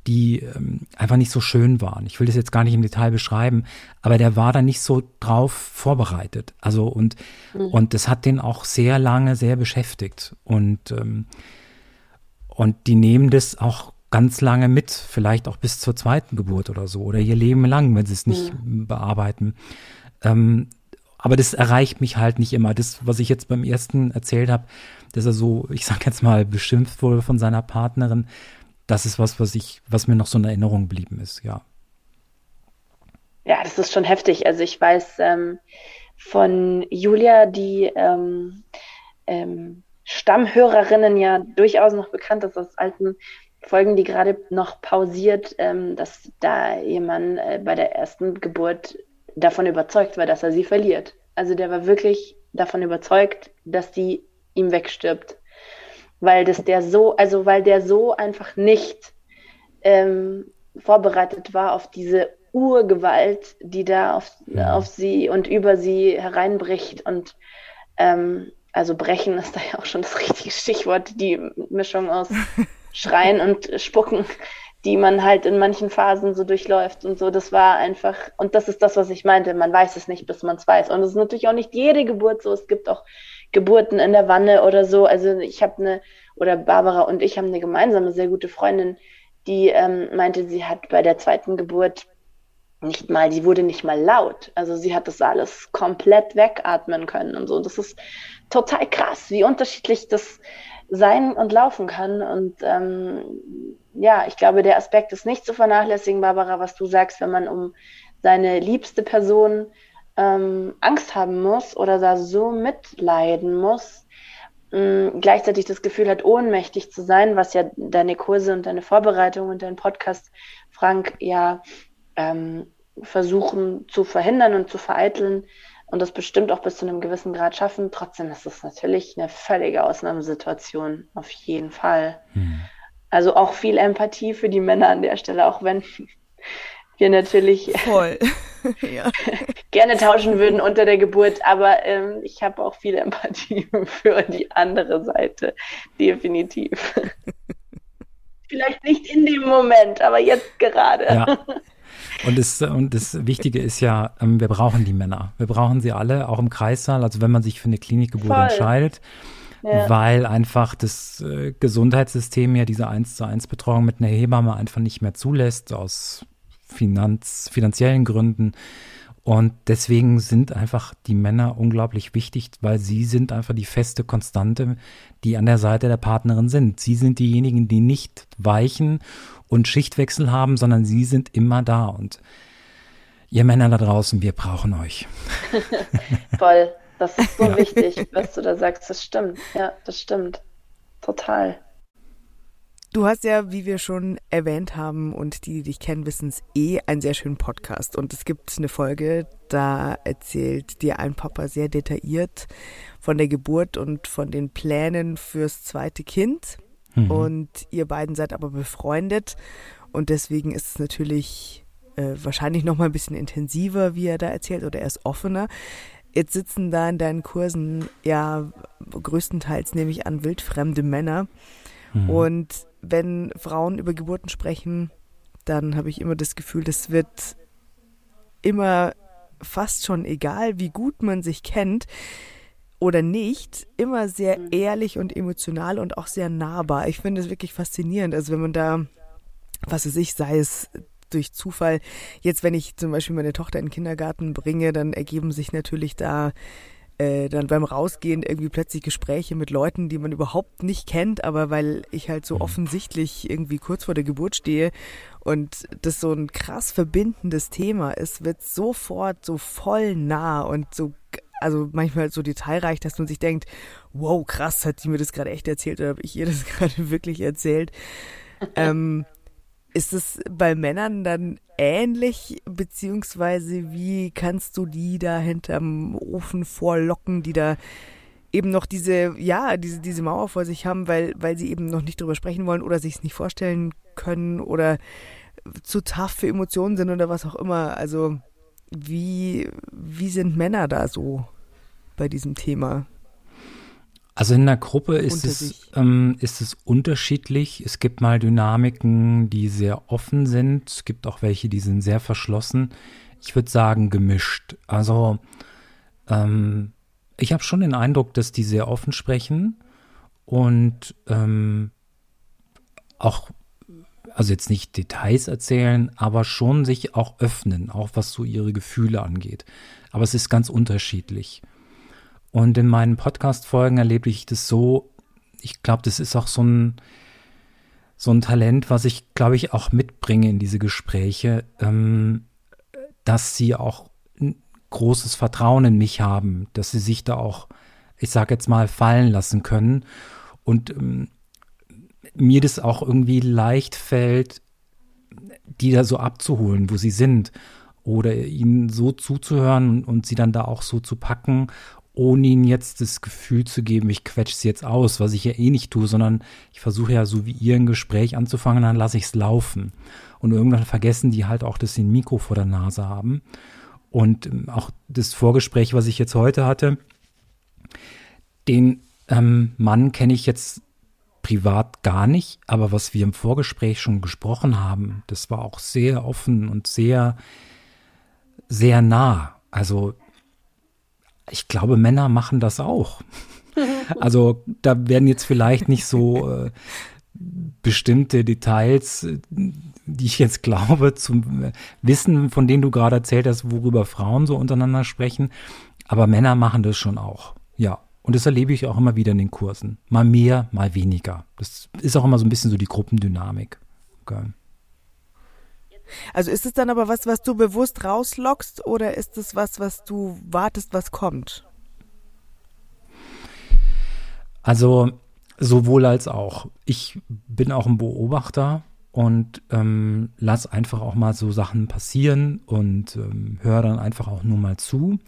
Speaker 5: die ähm, einfach nicht so schön waren. Ich will das jetzt gar nicht im Detail beschreiben, aber der war da nicht so drauf vorbereitet. Also und mhm. und das hat den auch sehr lange sehr beschäftigt und ähm, und die nehmen das auch ganz lange mit, vielleicht auch bis zur zweiten Geburt oder so oder ihr Leben lang, wenn sie es nicht mhm. bearbeiten. Ähm, aber das erreicht mich halt nicht immer. Das, was ich jetzt beim ersten erzählt habe, dass er so, ich sag jetzt mal, beschimpft wurde von seiner Partnerin, das ist was, was ich, was mir noch so in Erinnerung geblieben ist, ja.
Speaker 6: Ja, das ist schon heftig. Also ich weiß ähm, von Julia, die ähm, ähm, Stammhörerinnen ja durchaus noch bekannt ist aus alten Folgen, die gerade noch pausiert, ähm, dass da jemand äh, bei der ersten Geburt davon überzeugt war, dass er sie verliert. Also der war wirklich davon überzeugt, dass die ihm wegstirbt. Weil das der so, also weil der so einfach nicht ähm, vorbereitet war auf diese Urgewalt, die da auf, auf sie und über sie hereinbricht. Und ähm, also brechen ist da ja auch schon das richtige Stichwort, die Mischung aus Schreien und Spucken, die man halt in manchen Phasen so durchläuft und so. Das war einfach, und das ist das, was ich meinte, man weiß es nicht, bis man es weiß. Und es ist natürlich auch nicht jede Geburt so. Es gibt auch Geburten in der Wanne oder so. Also ich habe eine, oder Barbara und ich haben eine gemeinsame, sehr gute Freundin, die ähm, meinte, sie hat bei der zweiten Geburt nicht mal, die wurde nicht mal laut. Also sie hat das alles komplett wegatmen können und so. Das ist total krass, wie unterschiedlich das sein und laufen kann. Und ähm, ja, ich glaube, der Aspekt ist nicht zu vernachlässigen, Barbara, was du sagst, wenn man um seine liebste Person ähm, Angst haben muss oder da so mitleiden muss, mh, gleichzeitig das Gefühl hat, ohnmächtig zu sein, was ja deine Kurse und deine Vorbereitung und dein Podcast, Frank, ja ähm, versuchen zu verhindern und zu vereiteln und das bestimmt auch bis zu einem gewissen Grad schaffen. Trotzdem ist es natürlich eine völlige Ausnahmesituation, auf jeden Fall. Hm. Also auch viel Empathie für die Männer an der Stelle, auch wenn wir natürlich
Speaker 4: Voll.
Speaker 6: gerne tauschen würden unter der Geburt, aber ähm, ich habe auch viel Empathie für die andere Seite, definitiv. Vielleicht nicht in dem Moment, aber jetzt gerade.
Speaker 5: Ja. Und das, und das Wichtige ist ja, ähm, wir brauchen die Männer. Wir brauchen sie alle, auch im Kreissaal, also wenn man sich für eine Klinikgeburt Voll. entscheidet. Ja. weil einfach das äh, Gesundheitssystem ja diese 1 zu 1 Betreuung mit einer Hebamme einfach nicht mehr zulässt aus Finanz, finanziellen Gründen. Und deswegen sind einfach die Männer unglaublich wichtig, weil sie sind einfach die feste Konstante, die an der Seite der Partnerin sind. Sie sind diejenigen, die nicht weichen und Schichtwechsel haben, sondern sie sind immer da. Und ihr Männer da draußen, wir brauchen euch.
Speaker 6: Voll. Das ist so ja. wichtig, was du da sagst. Das stimmt. Ja, das stimmt. Total.
Speaker 4: Du hast ja, wie wir schon erwähnt haben und die, die dich kennen, wissen es eh, einen sehr schönen Podcast. Und es gibt eine Folge, da erzählt dir ein Papa sehr detailliert von der Geburt und von den Plänen fürs zweite Kind. Mhm. Und ihr beiden seid aber befreundet. Und deswegen ist es natürlich äh, wahrscheinlich noch mal ein bisschen intensiver, wie er da erzählt, oder er ist offener. Jetzt sitzen da in deinen Kursen ja größtenteils, nehme ich an, wildfremde Männer. Mhm. Und wenn Frauen über Geburten sprechen, dann habe ich immer das Gefühl, das wird immer fast schon egal, wie gut man sich kennt oder nicht, immer sehr mhm. ehrlich und emotional und auch sehr nahbar. Ich finde es wirklich faszinierend. Also wenn man da, was weiß ich, sei es durch Zufall, jetzt wenn ich zum Beispiel meine Tochter in den Kindergarten bringe, dann ergeben sich natürlich da äh, dann beim Rausgehen irgendwie plötzlich Gespräche mit Leuten, die man überhaupt nicht kennt, aber weil ich halt so mhm. offensichtlich irgendwie kurz vor der Geburt stehe und das so ein krass verbindendes Thema ist, wird sofort so voll nah und so also manchmal so detailreich, dass man sich denkt, wow, krass, hat die mir das gerade echt erzählt oder habe ich ihr das gerade wirklich erzählt? ähm, ist es bei Männern dann ähnlich, beziehungsweise wie kannst du die da hinterm Ofen vorlocken, die da eben noch diese, ja, diese, diese Mauer vor sich haben, weil, weil sie eben noch nicht drüber sprechen wollen oder sich es nicht vorstellen können oder zu tough für Emotionen sind oder was auch immer. Also wie, wie sind Männer da so bei diesem Thema?
Speaker 5: Also in der Gruppe ist es, ähm, ist es unterschiedlich. Es gibt mal Dynamiken, die sehr offen sind. Es gibt auch welche, die sind sehr verschlossen. Ich würde sagen gemischt. Also ähm, ich habe schon den Eindruck, dass die sehr offen sprechen und ähm, auch, also jetzt nicht Details erzählen, aber schon sich auch öffnen, auch was so ihre Gefühle angeht. Aber es ist ganz unterschiedlich. Und in meinen Podcast-Folgen erlebe ich das so, ich glaube, das ist auch so ein, so ein Talent, was ich, glaube ich, auch mitbringe in diese Gespräche, ähm, dass sie auch großes Vertrauen in mich haben, dass sie sich da auch, ich sage jetzt mal, fallen lassen können. Und ähm, mir das auch irgendwie leicht fällt, die da so abzuholen, wo sie sind. Oder ihnen so zuzuhören und sie dann da auch so zu packen ohne ihnen jetzt das Gefühl zu geben, ich quetsche sie jetzt aus, was ich ja eh nicht tue, sondern ich versuche ja so wie ihr ein Gespräch anzufangen, dann lasse ich es laufen. Und irgendwann vergessen die halt auch, dass sie ein Mikro vor der Nase haben. Und ähm, auch das Vorgespräch, was ich jetzt heute hatte, den ähm, Mann kenne ich jetzt privat gar nicht, aber was wir im Vorgespräch schon gesprochen haben, das war auch sehr offen und sehr, sehr nah. Also ich glaube, Männer machen das auch. Also da werden jetzt vielleicht nicht so äh, bestimmte Details, die ich jetzt glaube, zum Wissen, von denen du gerade erzählt hast, worüber Frauen so untereinander sprechen. Aber Männer machen das schon auch. Ja. Und das erlebe ich auch immer wieder in den Kursen. Mal mehr, mal weniger. Das ist auch immer so ein bisschen so die Gruppendynamik. Okay.
Speaker 4: Also ist es dann aber was, was du bewusst rauslockst oder ist es was, was du wartest, was kommt?
Speaker 5: Also sowohl als auch. Ich bin auch ein Beobachter und ähm, lass einfach auch mal so Sachen passieren und ähm, höre dann einfach auch nur mal zu.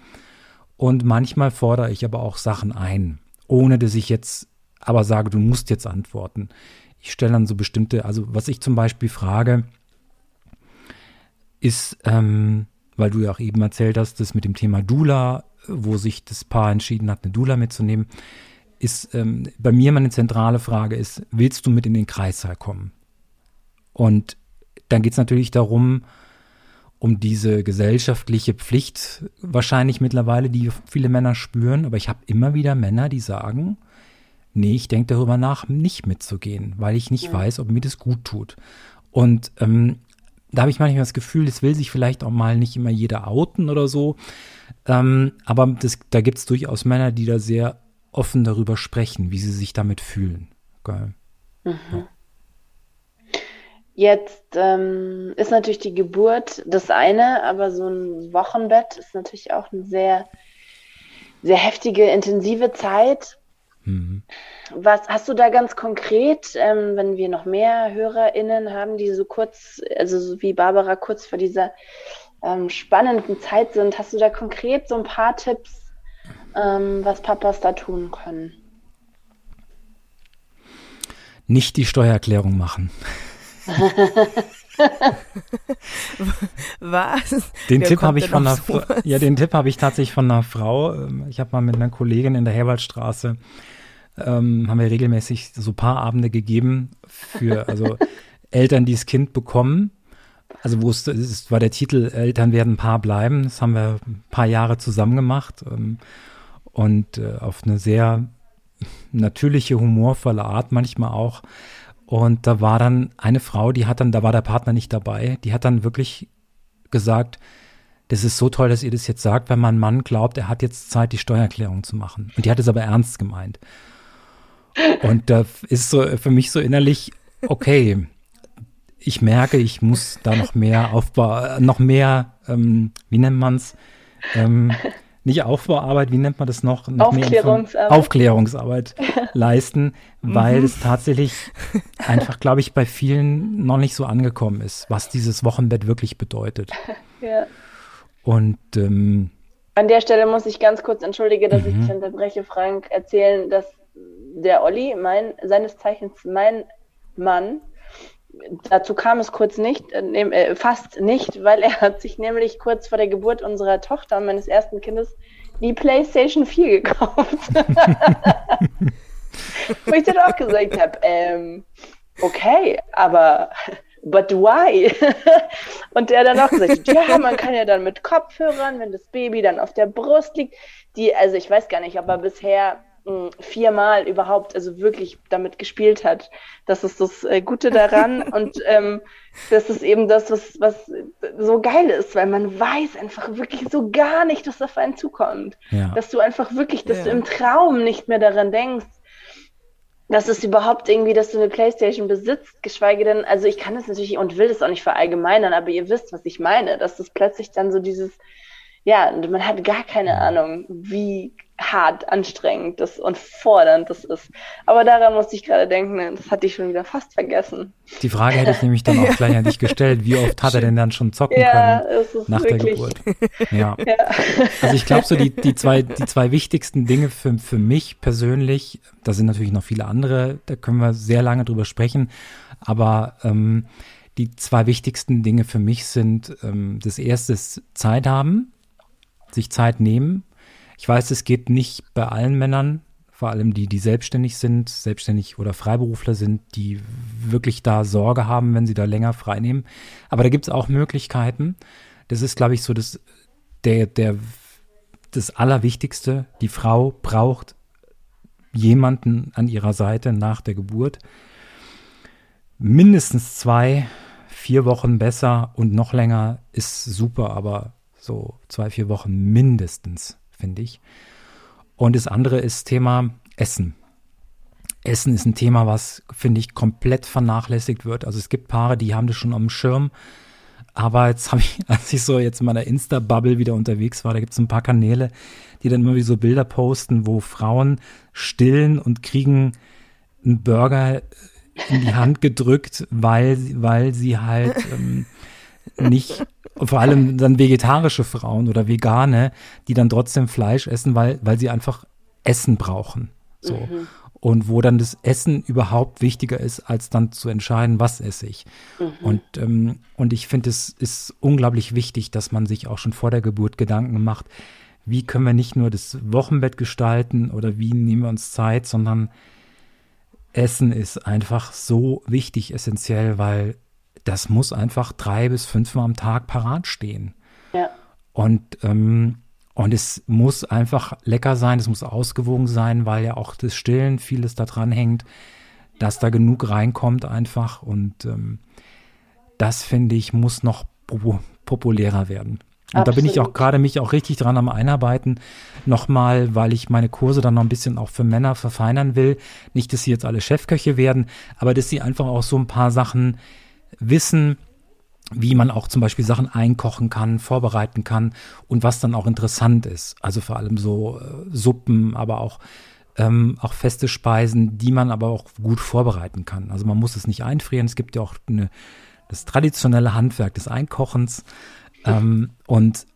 Speaker 5: Und manchmal fordere ich aber auch Sachen ein, ohne dass ich jetzt aber sage, du musst jetzt antworten. Ich stelle dann so bestimmte, also was ich zum Beispiel frage, ist, ähm, weil du ja auch eben erzählt hast, das mit dem Thema Dula, wo sich das Paar entschieden hat, eine Dula mitzunehmen, ist ähm, bei mir meine zentrale Frage ist, willst du mit in den Kreissaal kommen? Und dann geht es natürlich darum, um diese gesellschaftliche Pflicht wahrscheinlich mittlerweile, die viele Männer spüren, aber ich habe immer wieder Männer, die sagen, nee, ich denke darüber nach, nicht mitzugehen, weil ich nicht ja. weiß, ob mir das gut tut. Und ähm, da habe ich manchmal das Gefühl, es will sich vielleicht auch mal nicht immer jeder outen oder so. Ähm, aber das, da gibt es durchaus Männer, die da sehr offen darüber sprechen, wie sie sich damit fühlen. Geil. Mhm.
Speaker 6: Ja. Jetzt ähm, ist natürlich die Geburt das eine, aber so ein Wochenbett ist natürlich auch eine sehr, sehr heftige, intensive Zeit. Mhm. Was hast du da ganz konkret, ähm, wenn wir noch mehr HörerInnen haben, die so kurz, also so wie Barbara kurz vor dieser ähm, spannenden Zeit sind, hast du da konkret so ein paar Tipps, ähm, was Papas da tun können?
Speaker 5: Nicht die Steuererklärung machen.
Speaker 4: Was?
Speaker 5: Den Wer Tipp habe ich von einer ja, den Tipp habe ich tatsächlich von einer Frau. Ähm, ich habe mal mit einer Kollegin in der Herwaldstraße ähm, haben wir regelmäßig so paar Abende gegeben für also Eltern, die das Kind bekommen. Also wo es, es war der Titel Eltern werden Paar bleiben. Das haben wir ein paar Jahre zusammen gemacht ähm, und äh, auf eine sehr natürliche, humorvolle Art manchmal auch. Und da war dann eine Frau, die hat dann, da war der Partner nicht dabei, die hat dann wirklich gesagt, das ist so toll, dass ihr das jetzt sagt, wenn mein Mann glaubt, er hat jetzt Zeit, die Steuererklärung zu machen. Und die hat es aber ernst gemeint. Und da ist so für mich so innerlich, okay, ich merke, ich muss da noch mehr aufbauen, noch mehr, ähm, wie nennt man's, ähm, nicht Aufbauarbeit, wie nennt man das noch?
Speaker 6: noch Aufklärungsarbeit.
Speaker 5: Aufklärungsarbeit leisten, weil mhm. es tatsächlich einfach, glaube ich, bei vielen noch nicht so angekommen ist, was dieses Wochenbett wirklich bedeutet.
Speaker 6: ja.
Speaker 5: Und ähm,
Speaker 6: an der Stelle muss ich ganz kurz, entschuldige, dass mhm. ich dich unterbreche, Frank, erzählen, dass der Olli, mein, seines Zeichens mein Mann, dazu kam es kurz nicht, äh, äh, fast nicht, weil er hat sich nämlich kurz vor der Geburt unserer Tochter meines ersten Kindes die PlayStation 4 gekauft. Wo ich dann auch gesagt habe, ähm, okay, aber but why? und der dann auch gesagt, ja, man kann ja dann mit Kopfhörern, wenn das Baby dann auf der Brust liegt, die, also ich weiß gar nicht, aber bisher viermal überhaupt, also wirklich damit gespielt hat. Das ist das äh, Gute daran und ähm, das ist eben das, was, was so geil ist, weil man weiß einfach wirklich so gar nicht, dass auf einen zukommt. Ja. Dass du einfach wirklich, dass ja. du im Traum nicht mehr daran denkst, dass es überhaupt irgendwie, dass du eine Playstation besitzt, geschweige denn, also ich kann das natürlich und will das auch nicht verallgemeinern, aber ihr wisst, was ich meine, dass das plötzlich dann so dieses, ja, man hat gar keine Ahnung, wie hart, anstrengend das und fordernd das ist. Aber daran musste ich gerade denken, das hatte ich schon wieder fast vergessen.
Speaker 5: Die Frage hätte ich nämlich dann auch gleich an dich gestellt, wie oft hat er denn dann schon zocken ja, können nach wirklich. der Geburt? Ja. ja. Also ich glaube so, die, die, zwei, die zwei wichtigsten Dinge für, für mich persönlich, da sind natürlich noch viele andere, da können wir sehr lange drüber sprechen, aber ähm, die zwei wichtigsten Dinge für mich sind, ähm, das erste ist Zeit haben, sich Zeit nehmen ich weiß, es geht nicht bei allen Männern, vor allem die, die selbstständig sind, selbstständig oder Freiberufler sind, die wirklich da Sorge haben, wenn sie da länger frei nehmen. Aber da gibt es auch Möglichkeiten. Das ist, glaube ich, so das, der, der, das Allerwichtigste. Die Frau braucht jemanden an ihrer Seite nach der Geburt. Mindestens zwei, vier Wochen besser und noch länger ist super, aber so zwei, vier Wochen mindestens finde ich. Und das andere ist Thema Essen. Essen ist ein Thema, was, finde ich, komplett vernachlässigt wird. Also es gibt Paare, die haben das schon am Schirm. Aber jetzt habe ich, als ich so jetzt in meiner Insta-Bubble wieder unterwegs war, da gibt es ein paar Kanäle, die dann immer wie so Bilder posten, wo Frauen stillen und kriegen einen Burger in die Hand gedrückt, weil, weil sie halt ähm, nicht und vor allem dann vegetarische Frauen oder Vegane, die dann trotzdem Fleisch essen, weil, weil sie einfach Essen brauchen. So. Mhm. Und wo dann das Essen überhaupt wichtiger ist, als dann zu entscheiden, was esse ich. Mhm. Und, ähm, und ich finde, es ist unglaublich wichtig, dass man sich auch schon vor der Geburt Gedanken macht, wie können wir nicht nur das Wochenbett gestalten oder wie nehmen wir uns Zeit, sondern Essen ist einfach so wichtig, essentiell, weil das muss einfach drei bis fünfmal am Tag parat stehen.
Speaker 6: Ja.
Speaker 5: Und, ähm, und es muss einfach lecker sein, es muss ausgewogen sein, weil ja auch das Stillen vieles da dran hängt, dass da genug reinkommt einfach. Und ähm, das, finde ich, muss noch populärer werden. Und Absolut. da bin ich auch gerade mich auch richtig dran am Einarbeiten. Nochmal, weil ich meine Kurse dann noch ein bisschen auch für Männer verfeinern will. Nicht, dass sie jetzt alle Chefköche werden, aber dass sie einfach auch so ein paar Sachen wissen, wie man auch zum Beispiel Sachen einkochen kann, vorbereiten kann und was dann auch interessant ist. Also vor allem so äh, Suppen, aber auch, ähm, auch feste Speisen, die man aber auch gut vorbereiten kann. Also man muss es nicht einfrieren. Es gibt ja auch eine, das traditionelle Handwerk des Einkochens ähm, und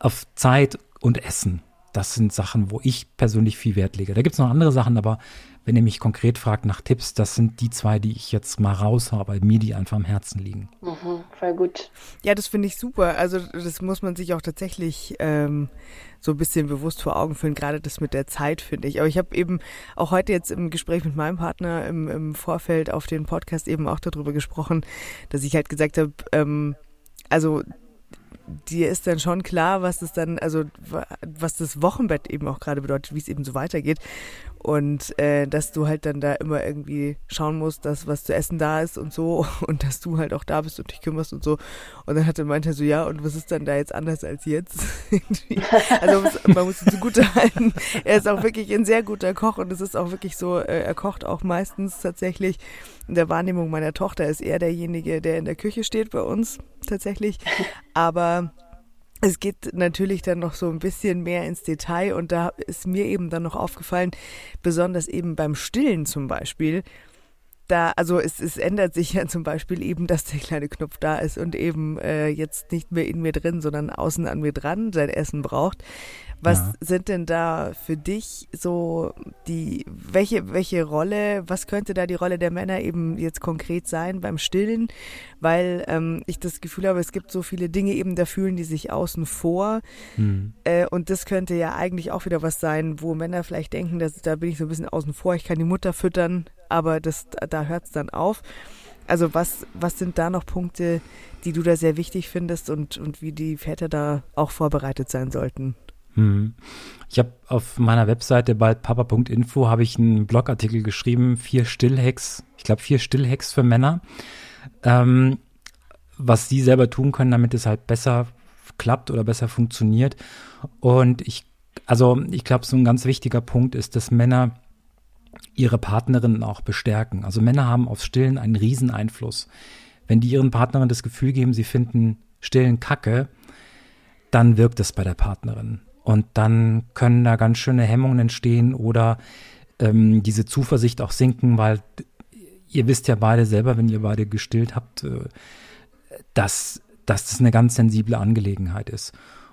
Speaker 5: auf Zeit und Essen. Das sind Sachen, wo ich persönlich viel Wert lege. Da gibt es noch andere Sachen, aber wenn ihr mich konkret fragt nach Tipps, das sind die zwei, die ich jetzt mal raus habe, mir die einfach am Herzen liegen.
Speaker 6: Mhm, voll gut.
Speaker 4: Ja, das finde ich super. Also das muss man sich auch tatsächlich ähm, so ein bisschen bewusst vor Augen führen, gerade das mit der Zeit, finde ich. Aber ich habe eben auch heute jetzt im Gespräch mit meinem Partner im, im Vorfeld auf den Podcast eben auch darüber gesprochen, dass ich halt gesagt habe, ähm, also dir ist dann schon klar, was das dann, also was das Wochenbett eben auch gerade bedeutet, wie es eben so weitergeht. Und äh, dass du halt dann da immer irgendwie schauen musst, dass was zu essen da ist und so und dass du halt auch da bist und dich kümmerst und so. Und dann hat er meinte so, ja, und was ist dann da jetzt anders als jetzt? also man muss es zugute halten. Er ist auch wirklich ein sehr guter Koch und es ist auch wirklich so, äh, er kocht auch meistens tatsächlich in der Wahrnehmung meiner Tochter ist er derjenige, der in der Küche steht bei uns tatsächlich. Aber es geht natürlich dann noch so ein bisschen mehr ins Detail und da ist mir eben dann noch aufgefallen, besonders eben beim Stillen zum Beispiel, da, also es, es ändert sich ja zum Beispiel eben, dass der kleine Knopf da ist und eben äh, jetzt nicht mehr in mir drin, sondern außen an mir dran sein Essen braucht. Was ja. sind denn da für dich so die, welche, welche Rolle, was könnte da die Rolle der Männer eben jetzt konkret sein beim Stillen? Weil ähm, ich das Gefühl habe, es gibt so viele Dinge eben, da fühlen die sich außen vor. Hm. Äh, und das könnte ja eigentlich auch wieder was sein, wo Männer vielleicht denken, dass da bin ich so ein bisschen außen vor, ich kann die Mutter füttern, aber das, da hört es dann auf. Also was, was sind da noch Punkte, die du da sehr wichtig findest und, und wie die Väter da auch vorbereitet sein sollten?
Speaker 5: Hm. Ich habe auf meiner Webseite bei papa.info habe ich einen Blogartikel geschrieben, vier Stillhacks, ich glaube vier Stillhacks für Männer, ähm, was sie selber tun können, damit es halt besser klappt oder besser funktioniert. Und ich, also ich glaube, so ein ganz wichtiger Punkt ist, dass Männer ihre Partnerinnen auch bestärken. Also Männer haben aufs Stillen einen riesen Einfluss. Wenn die ihren Partnerinnen das Gefühl geben, sie finden Stillen Kacke, dann wirkt es bei der Partnerin. Und dann können da ganz schöne Hemmungen entstehen oder ähm, diese Zuversicht auch sinken, weil ihr wisst ja beide selber, wenn ihr beide gestillt habt, äh, dass, dass das eine ganz sensible Angelegenheit ist.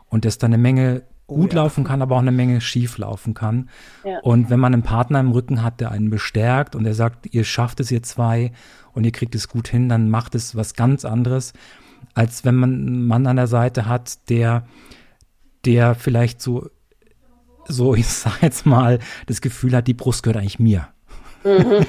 Speaker 5: Und dass da eine Menge Oh gut ja. laufen kann, aber auch eine Menge schief laufen kann. Ja. Und wenn man einen Partner im Rücken hat, der einen bestärkt und der sagt, ihr schafft es ihr zwei und ihr kriegt es gut hin, dann macht es was ganz anderes, als wenn man einen Mann an der Seite hat, der, der vielleicht so, so, ich sag jetzt mal, das Gefühl hat, die Brust gehört eigentlich mir.
Speaker 6: Mhm.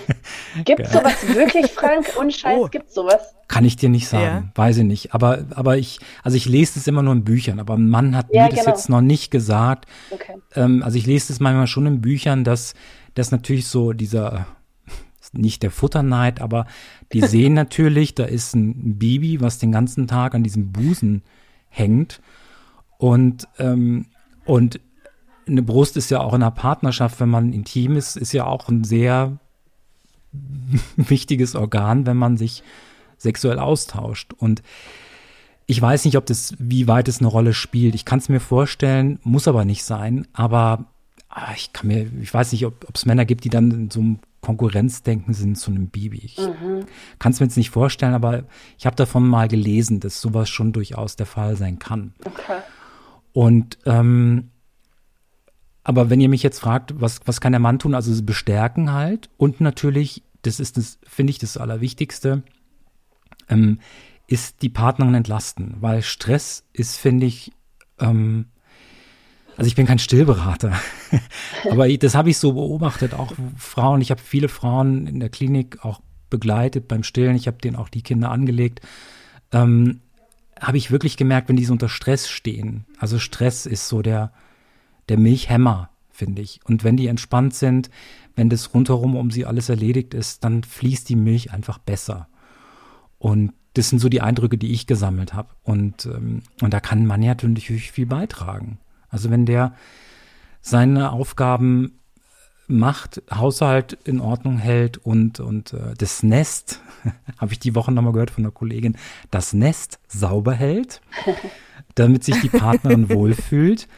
Speaker 6: Gibt es sowas wirklich, Frank? Und Scheiß, oh. gibt sowas?
Speaker 5: Kann ich dir nicht sagen, ja. weiß ich nicht. Aber, aber ich, also ich lese es immer nur in Büchern, aber ein Mann hat ja, mir das genau. jetzt noch nicht gesagt. Okay. Ähm, also ich lese es manchmal schon in Büchern, dass, dass natürlich so dieser, nicht der Futterneid, aber die sehen natürlich, da ist ein Baby, was den ganzen Tag an diesem Busen hängt. Und, ähm, und eine Brust ist ja auch in einer Partnerschaft, wenn man intim ist, ist ja auch ein sehr wichtiges Organ, wenn man sich sexuell austauscht. Und ich weiß nicht, ob das, wie weit es eine Rolle spielt. Ich kann es mir vorstellen, muss aber nicht sein. Aber ah, ich kann mir, ich weiß nicht, ob es Männer gibt, die dann in so einem Konkurrenzdenken sind zu einem Baby. Ich mhm. kann es mir jetzt nicht vorstellen, aber ich habe davon mal gelesen, dass sowas schon durchaus der Fall sein kann. Okay. Und ähm, aber wenn ihr mich jetzt fragt, was, was kann der Mann tun? Also bestärken halt. Und natürlich, das ist das, finde ich, das Allerwichtigste, ähm, ist die Partnerin entlasten, weil Stress ist, finde ich, ähm, also ich bin kein Stillberater, aber das habe ich so beobachtet, auch Frauen, ich habe viele Frauen in der Klinik auch begleitet beim Stillen, ich habe denen auch die Kinder angelegt, ähm, habe ich wirklich gemerkt, wenn die so unter Stress stehen, also Stress ist so der, der Milchhämmer, finde ich. Und wenn die entspannt sind, wenn das rundherum um sie alles erledigt ist, dann fließt die Milch einfach besser. Und das sind so die Eindrücke, die ich gesammelt habe. Und, ähm, und da kann man ja natürlich viel beitragen. Also wenn der seine Aufgaben macht, Haushalt in Ordnung hält und, und äh, das Nest, habe ich die Woche nochmal gehört von einer Kollegin, das Nest sauber hält, damit sich die Partnerin wohlfühlt,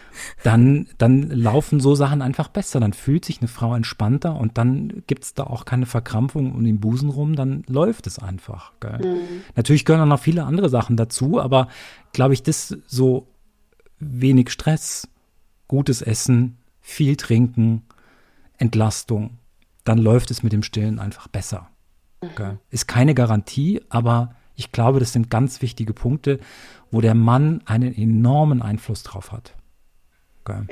Speaker 5: dann, dann laufen so Sachen einfach besser. Dann fühlt sich eine Frau entspannter und dann gibt es da auch keine Verkrampfung um den Busen rum, dann läuft es einfach. Mhm. Natürlich gehören auch noch viele andere Sachen dazu, aber glaube ich, das so wenig Stress, gutes Essen, viel trinken, Entlastung, dann läuft es mit dem Stillen einfach besser. Mhm. Ist keine Garantie, aber ich glaube, das sind ganz wichtige Punkte, wo der Mann einen enormen Einfluss drauf hat.
Speaker 6: Okay.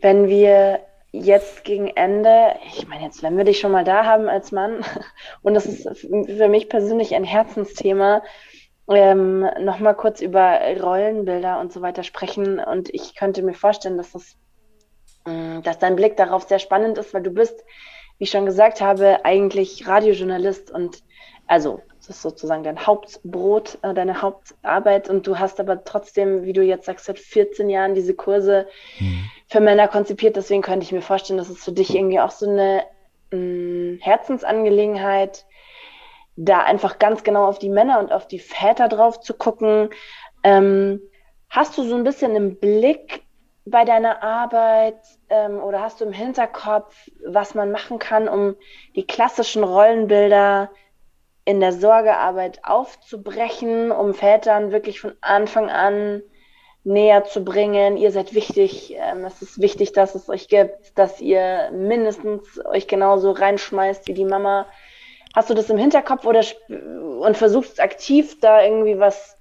Speaker 6: Wenn wir jetzt gegen Ende, ich meine jetzt, wenn wir dich schon mal da haben als Mann, und das ist für mich persönlich ein Herzensthema, ähm, nochmal kurz über Rollenbilder und so weiter sprechen. Und ich könnte mir vorstellen, dass das, dass dein Blick darauf sehr spannend ist, weil du bist, wie ich schon gesagt habe, eigentlich Radiojournalist und also das ist sozusagen dein Hauptbrot, äh, deine Hauptarbeit und du hast aber trotzdem, wie du jetzt sagst, seit 14 Jahren diese Kurse mhm. für Männer konzipiert. Deswegen könnte ich mir vorstellen, dass es für dich irgendwie auch so eine mh, mm, Herzensangelegenheit, da einfach ganz genau auf die Männer und auf die Väter drauf zu gucken. Ähm, hast du so ein bisschen im Blick bei deiner Arbeit ähm, oder hast du im Hinterkopf, was man machen kann, um die klassischen Rollenbilder in der Sorgearbeit aufzubrechen, um Vätern wirklich von Anfang an näher zu bringen. Ihr seid wichtig. Ähm, es ist wichtig, dass es euch gibt, dass ihr mindestens euch genauso reinschmeißt wie die Mama. Hast du das im Hinterkopf oder und versuchst aktiv da irgendwie was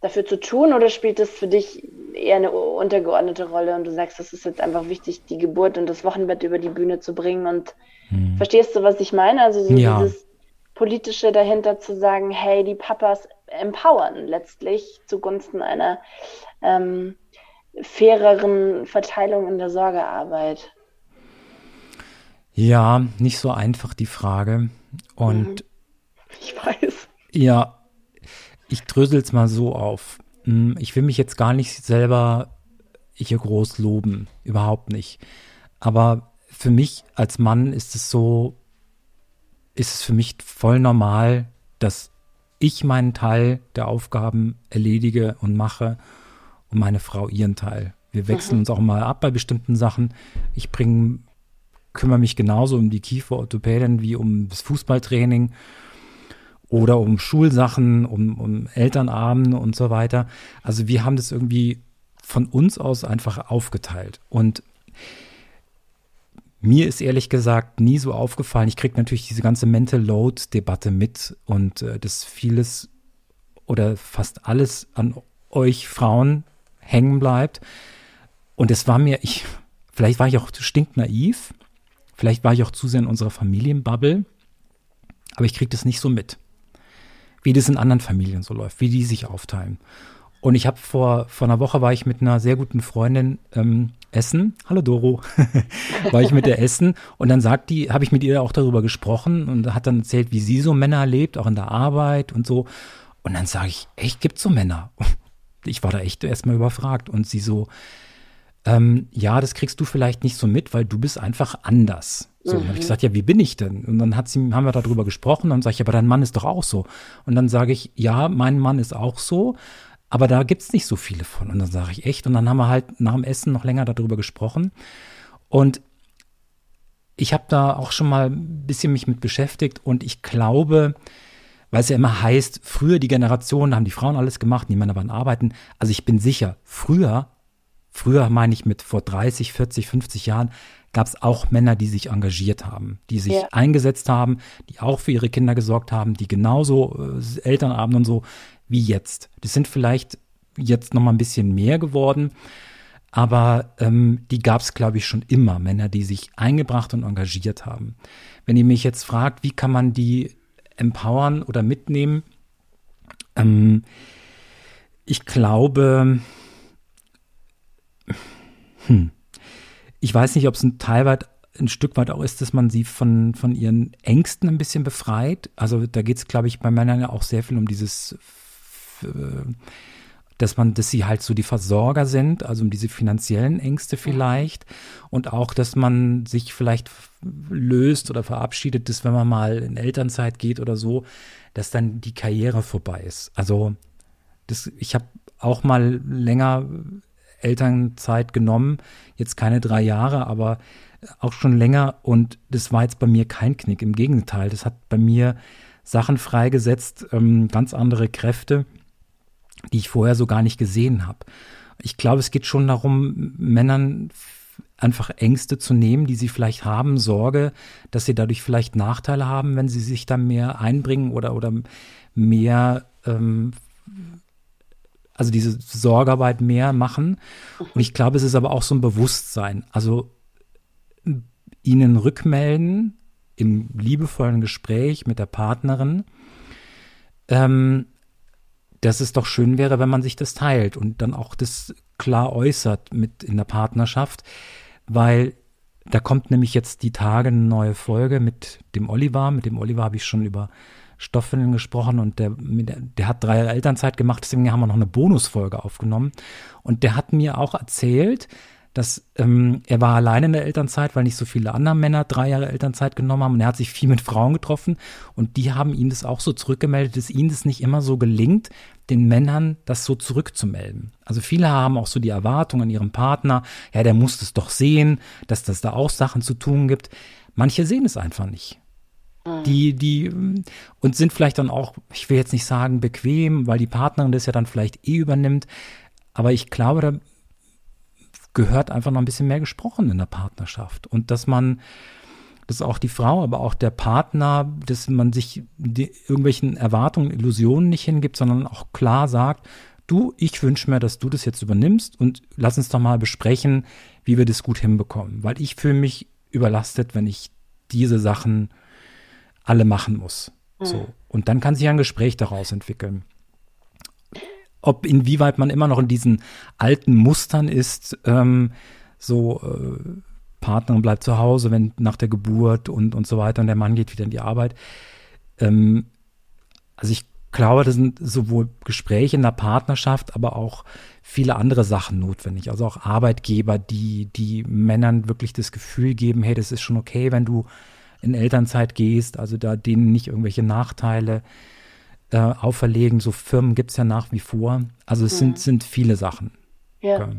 Speaker 6: dafür zu tun oder spielt das für dich eher eine untergeordnete Rolle und du sagst, es ist jetzt einfach wichtig, die Geburt und das Wochenbett über die Bühne zu bringen und hm. verstehst du, was ich meine? Also so ja. dieses politische dahinter zu sagen, hey, die Papas empowern letztlich zugunsten einer ähm, faireren Verteilung in der Sorgearbeit.
Speaker 5: Ja, nicht so einfach die Frage. Und mhm.
Speaker 6: ich weiß.
Speaker 5: Ja, ich drösel es mal so auf. Hm, ich will mich jetzt gar nicht selber hier groß loben, überhaupt nicht. Aber für mich als Mann ist es so, ist es für mich voll normal, dass ich meinen Teil der Aufgaben erledige und mache und meine Frau ihren Teil. Wir wechseln mhm. uns auch mal ab bei bestimmten Sachen. Ich bringe, kümmere mich genauso um die Kieferorthopädin wie um das Fußballtraining oder um Schulsachen, um, um Elternabend und so weiter. Also wir haben das irgendwie von uns aus einfach aufgeteilt. Und mir ist ehrlich gesagt nie so aufgefallen. Ich kriege natürlich diese ganze Mental Load-Debatte mit und äh, das vieles oder fast alles an euch Frauen hängen bleibt. Und es war mir, ich, vielleicht war ich auch stinknaiv, vielleicht war ich auch zu sehr in unserer Familienbubble, aber ich kriege das nicht so mit wie das in anderen Familien so läuft, wie die sich aufteilen. Und ich habe vor, vor einer Woche war ich mit einer sehr guten Freundin ähm, essen. Hallo Doro. war ich mit der essen und dann sagt die, habe ich mit ihr auch darüber gesprochen und hat dann erzählt, wie sie so Männer erlebt, auch in der Arbeit und so. Und dann sage ich, echt, gibt's so Männer? Ich war da echt erstmal überfragt und sie so, ähm, ja, das kriegst du vielleicht nicht so mit, weil du bist einfach anders. So, mhm. dann habe ich gesagt, ja, wie bin ich denn? Und dann hat sie, haben wir darüber gesprochen, dann sage ich, aber dein Mann ist doch auch so. Und dann sage ich, ja, mein Mann ist auch so, aber da gibt's nicht so viele von. Und dann sage ich, echt? Und dann haben wir halt nach dem Essen noch länger darüber gesprochen. Und ich habe da auch schon mal ein bisschen mich mit beschäftigt und ich glaube, weil es ja immer heißt, früher die Generation haben die Frauen alles gemacht, die Männer waren arbeiten. Also ich bin sicher, früher Früher meine ich mit vor 30, 40, 50 Jahren gab es auch Männer, die sich engagiert haben, die sich ja. eingesetzt haben, die auch für ihre Kinder gesorgt haben, die genauso äh, Elternabend und so wie jetzt. Das sind vielleicht jetzt noch mal ein bisschen mehr geworden, aber ähm, die gab es, glaube ich, schon immer, Männer, die sich eingebracht und engagiert haben. Wenn ihr mich jetzt fragt, wie kann man die empowern oder mitnehmen, ähm, ich glaube, hm. Ich weiß nicht, ob es ein Teil ein Stück weit auch ist, dass man sie von, von ihren Ängsten ein bisschen befreit. Also da geht es, glaube ich, bei Männern ja auch sehr viel um dieses, äh, dass man, dass sie halt so die Versorger sind, also um diese finanziellen Ängste vielleicht. Und auch, dass man sich vielleicht löst oder verabschiedet, dass wenn man mal in Elternzeit geht oder so, dass dann die Karriere vorbei ist. Also das, ich habe auch mal länger Elternzeit genommen. Jetzt keine drei Jahre, aber auch schon länger. Und das war jetzt bei mir kein Knick. Im Gegenteil, das hat bei mir Sachen freigesetzt, ähm, ganz andere Kräfte, die ich vorher so gar nicht gesehen habe. Ich glaube, es geht schon darum, Männern einfach Ängste zu nehmen, die sie vielleicht haben, Sorge, dass sie dadurch vielleicht Nachteile haben, wenn sie sich da mehr einbringen oder, oder mehr ähm, also diese Sorgearbeit mehr machen. Und ich glaube, es ist aber auch so ein Bewusstsein. Also ihnen rückmelden im liebevollen Gespräch mit der Partnerin, ähm, dass es doch schön wäre, wenn man sich das teilt und dann auch das klar äußert mit in der Partnerschaft, weil da kommt nämlich jetzt die Tage eine neue Folge mit dem Oliver. Mit dem Oliver habe ich schon über Stoffwindeln gesprochen und der, der hat drei Elternzeit gemacht, deswegen haben wir noch eine Bonusfolge aufgenommen. Und der hat mir auch erzählt, dass ähm, er war alleine in der Elternzeit, weil nicht so viele andere Männer drei Jahre Elternzeit genommen haben und er hat sich viel mit Frauen getroffen und die haben ihm das auch so zurückgemeldet, dass ihnen das nicht immer so gelingt, den Männern das so zurückzumelden. Also viele haben auch so die Erwartung an ihrem Partner, ja, der muss es doch sehen, dass das da auch Sachen zu tun gibt. Manche sehen es einfach nicht. Mhm. Die, die, und sind vielleicht dann auch, ich will jetzt nicht sagen bequem, weil die Partnerin das ja dann vielleicht eh übernimmt. Aber ich glaube, da gehört einfach noch ein bisschen mehr gesprochen in der Partnerschaft. Und dass man, dass auch die Frau, aber auch der Partner, dass man sich die, irgendwelchen Erwartungen, Illusionen nicht hingibt, sondern auch klar sagt, du, ich wünsche mir, dass du das jetzt übernimmst und lass uns doch mal besprechen, wie wir das gut hinbekommen. Weil ich fühle mich überlastet, wenn ich diese Sachen alle machen muss. Mhm. So. Und dann kann sich ein Gespräch daraus entwickeln. Ob inwieweit man immer noch in diesen alten Mustern ist, ähm, so äh, Partnerin bleibt zu Hause, wenn nach der Geburt und, und so weiter und der Mann geht wieder in die Arbeit. Ähm, also ich glaube, das sind sowohl Gespräche in der Partnerschaft, aber auch viele andere Sachen notwendig. Also auch Arbeitgeber, die, die Männern wirklich das Gefühl geben, hey, das ist schon okay, wenn du in Elternzeit gehst, also da denen nicht irgendwelche Nachteile äh, auferlegen. So Firmen gibt es ja nach wie vor. Also es mhm. sind, sind viele Sachen.
Speaker 6: Ja. Okay.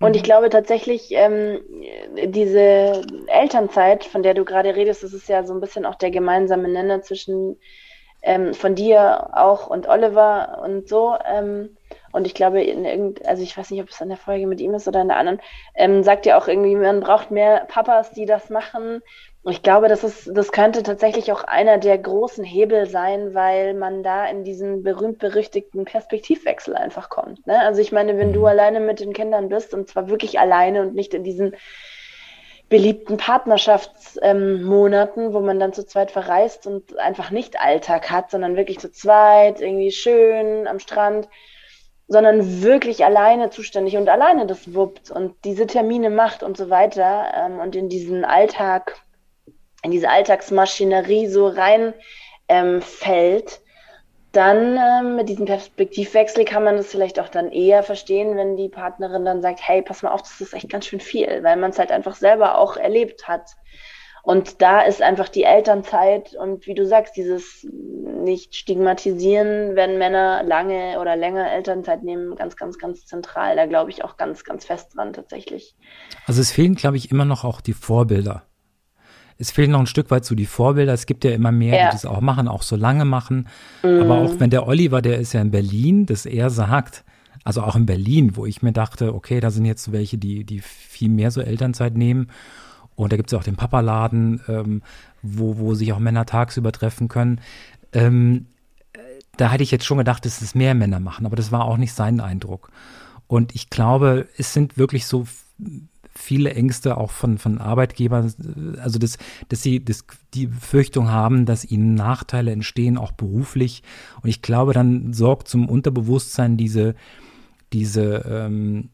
Speaker 6: Und ich glaube tatsächlich, ähm, diese Elternzeit, von der du gerade redest, das ist ja so ein bisschen auch der gemeinsame Nenner zwischen ähm, von dir auch und Oliver und so. Ähm, und ich glaube, in irgend, also ich weiß nicht, ob es in der Folge mit ihm ist oder in der anderen, ähm, sagt ja auch irgendwie, man braucht mehr Papas, die das machen. Ich glaube, das ist, das könnte tatsächlich auch einer der großen Hebel sein, weil man da in diesen berühmt-berüchtigten Perspektivwechsel einfach kommt. Ne? Also ich meine, wenn du mhm. alleine mit den Kindern bist und zwar wirklich alleine und nicht in diesen beliebten Partnerschaftsmonaten, ähm, wo man dann zu zweit verreist und einfach nicht Alltag hat, sondern wirklich zu zweit, irgendwie schön am Strand, sondern wirklich alleine zuständig und alleine das wuppt und diese Termine macht und so weiter ähm, und in diesen Alltag in diese Alltagsmaschinerie so reinfällt, ähm, dann ähm, mit diesem Perspektivwechsel kann man das vielleicht auch dann eher verstehen, wenn die Partnerin dann sagt, hey, pass mal auf, das ist echt ganz schön viel, weil man es halt einfach selber auch erlebt hat. Und da ist einfach die Elternzeit und wie du sagst, dieses nicht stigmatisieren, wenn Männer lange oder länger Elternzeit nehmen, ganz, ganz, ganz zentral. Da glaube ich auch ganz, ganz fest dran tatsächlich.
Speaker 5: Also es fehlen, glaube ich, immer noch auch die Vorbilder es fehlen noch ein Stück weit so die Vorbilder. Es gibt ja immer mehr, ja. die das auch machen, auch so lange machen. Mhm. Aber auch wenn der Oliver, der ist ja in Berlin, dass er sagt, also auch in Berlin, wo ich mir dachte, okay, da sind jetzt welche, die, die viel mehr so Elternzeit nehmen. Und da gibt es ja auch den Papaladen, ähm, wo, wo sich auch Männer tagsüber treffen können. Ähm, da hätte ich jetzt schon gedacht, dass es mehr Männer machen, aber das war auch nicht sein Eindruck. Und ich glaube, es sind wirklich so viele Ängste auch von, von Arbeitgebern, also dass, dass sie das, die Befürchtung haben, dass ihnen Nachteile entstehen, auch beruflich. Und ich glaube, dann sorgt zum Unterbewusstsein diese, diese, ähm,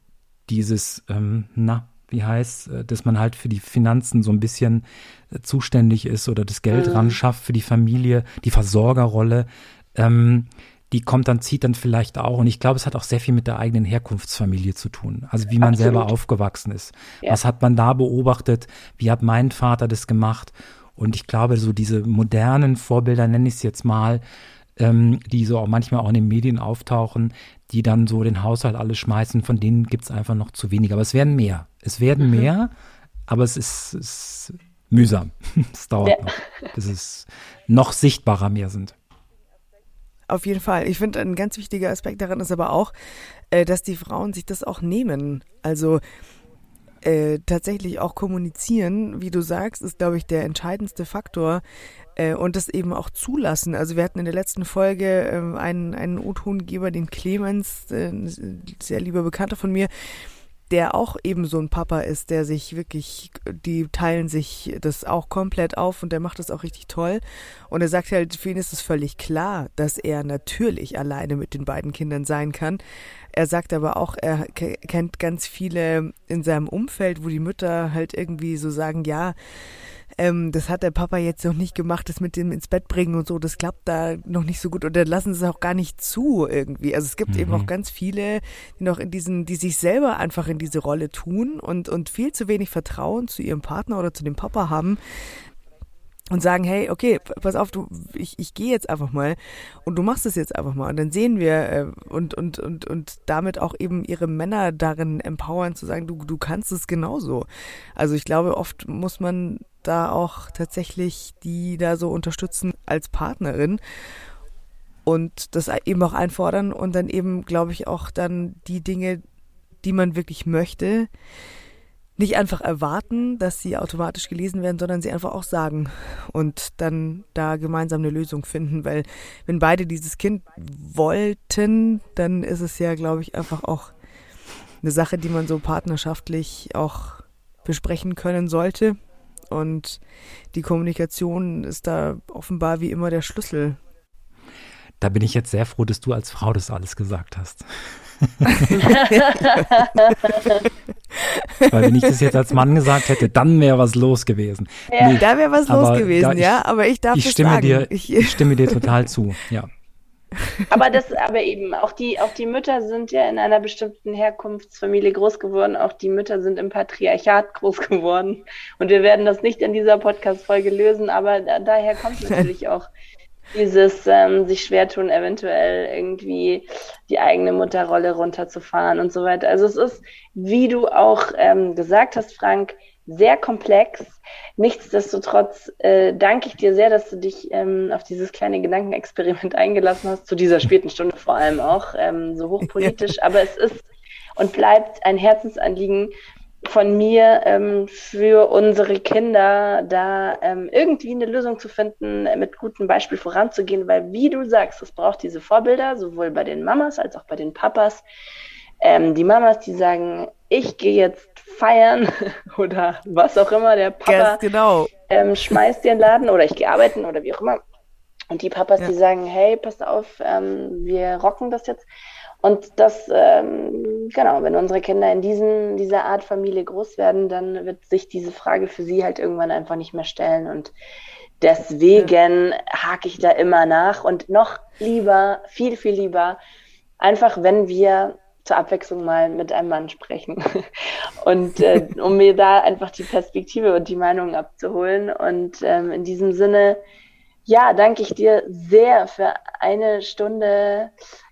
Speaker 5: dieses, ähm, na, wie heißt, äh, dass man halt für die Finanzen so ein bisschen äh, zuständig ist oder das Geld mhm. ran schafft für die Familie, die Versorgerrolle. Ähm, die kommt dann, zieht dann vielleicht auch. Und ich glaube, es hat auch sehr viel mit der eigenen Herkunftsfamilie zu tun. Also wie man Absolut. selber aufgewachsen ist. Ja. Was hat man da beobachtet? Wie hat mein Vater das gemacht? Und ich glaube, so diese modernen Vorbilder, nenne ich es jetzt mal, ähm, die so auch manchmal auch in den Medien auftauchen, die dann so den Haushalt alles schmeißen, von denen gibt es einfach noch zu wenig. Aber es werden mehr. Es werden mhm. mehr, aber es ist, ist mühsam. es dauert ja. noch, bis es noch sichtbarer mehr sind.
Speaker 4: Auf jeden Fall. Ich finde, ein ganz wichtiger Aspekt daran ist aber auch, äh, dass die Frauen sich das auch nehmen. Also äh, tatsächlich auch kommunizieren, wie du sagst, ist, glaube ich, der entscheidendste Faktor äh, und das eben auch zulassen. Also wir hatten in der letzten Folge äh, einen, einen O-Tongeber, den Clemens, äh, sehr lieber Bekannter von mir, der auch eben so ein Papa ist, der sich wirklich, die teilen sich das auch komplett auf und der macht das auch richtig toll. Und er sagt halt, für ihn ist es völlig klar, dass er natürlich alleine mit den beiden Kindern sein kann. Er sagt aber auch, er kennt ganz viele in seinem Umfeld, wo die Mütter halt irgendwie so sagen, ja, ähm, das hat der Papa jetzt noch nicht gemacht, das mit dem ins Bett bringen und so, das klappt da noch nicht so gut oder lassen sie es auch gar nicht zu irgendwie. Also es gibt mhm. eben auch ganz viele, die noch in diesen, die sich selber einfach in diese Rolle tun und, und viel zu wenig Vertrauen zu ihrem Partner oder zu dem Papa haben, und sagen, hey, okay, pass auf, du, ich, ich gehe jetzt einfach mal und du machst es jetzt einfach mal und dann sehen wir äh, und, und, und, und damit auch eben ihre Männer darin empowern zu sagen, du, du kannst es genauso. Also ich glaube, oft muss man da auch tatsächlich die da so unterstützen als Partnerin und das eben auch einfordern und dann eben, glaube ich, auch dann die Dinge, die man wirklich möchte, nicht einfach erwarten, dass sie automatisch gelesen werden, sondern sie einfach auch sagen und dann da gemeinsam eine Lösung finden, weil wenn beide dieses Kind wollten, dann ist es ja, glaube ich, einfach auch eine Sache, die man so partnerschaftlich auch besprechen können sollte. Und die Kommunikation ist da offenbar wie immer der Schlüssel.
Speaker 5: Da bin ich jetzt sehr froh, dass du als Frau das alles gesagt hast. Weil wenn ich das jetzt als Mann gesagt hätte, dann wäre was los gewesen.
Speaker 4: Ja, nee, da wäre was los gewesen, ich, ja, aber ich darf
Speaker 5: ich stimme
Speaker 4: sagen.
Speaker 5: Dir, ich stimme dir total zu, ja.
Speaker 6: Aber das, aber eben, auch die, auch die Mütter sind ja in einer bestimmten Herkunftsfamilie groß geworden, auch die Mütter sind im Patriarchat groß geworden. Und wir werden das nicht in dieser Podcast-Folge lösen, aber da, daher kommt natürlich auch dieses ähm, sich schwer tun, eventuell irgendwie die eigene Mutterrolle runterzufahren und so weiter. Also es ist, wie du auch ähm, gesagt hast, Frank, sehr komplex. Nichtsdestotrotz äh, danke ich dir sehr, dass du dich ähm, auf dieses kleine Gedankenexperiment eingelassen hast, zu dieser späten Stunde vor allem auch, ähm, so hochpolitisch. Aber es ist und bleibt ein Herzensanliegen, von mir ähm, für unsere Kinder da ähm, irgendwie eine Lösung zu finden, mit gutem Beispiel voranzugehen, weil wie du sagst, es braucht diese Vorbilder, sowohl bei den Mamas als auch bei den Papas. Ähm, die Mamas, die sagen, ich gehe jetzt feiern oder was auch immer, der Papa
Speaker 4: yes, genau.
Speaker 6: ähm, schmeißt den Laden oder ich gehe arbeiten oder wie auch immer. Und die Papas, ja. die sagen, hey, passt auf, ähm, wir rocken das jetzt. Und das, ähm, genau, wenn unsere Kinder in diesen, dieser Art Familie groß werden, dann wird sich diese Frage für sie halt irgendwann einfach nicht mehr stellen. Und deswegen hake ich da immer nach und noch lieber, viel, viel lieber, einfach wenn wir zur Abwechslung mal mit einem Mann sprechen. Und äh, um mir da einfach die Perspektive und die Meinung abzuholen. Und ähm, in diesem Sinne, ja, danke ich dir sehr für eine Stunde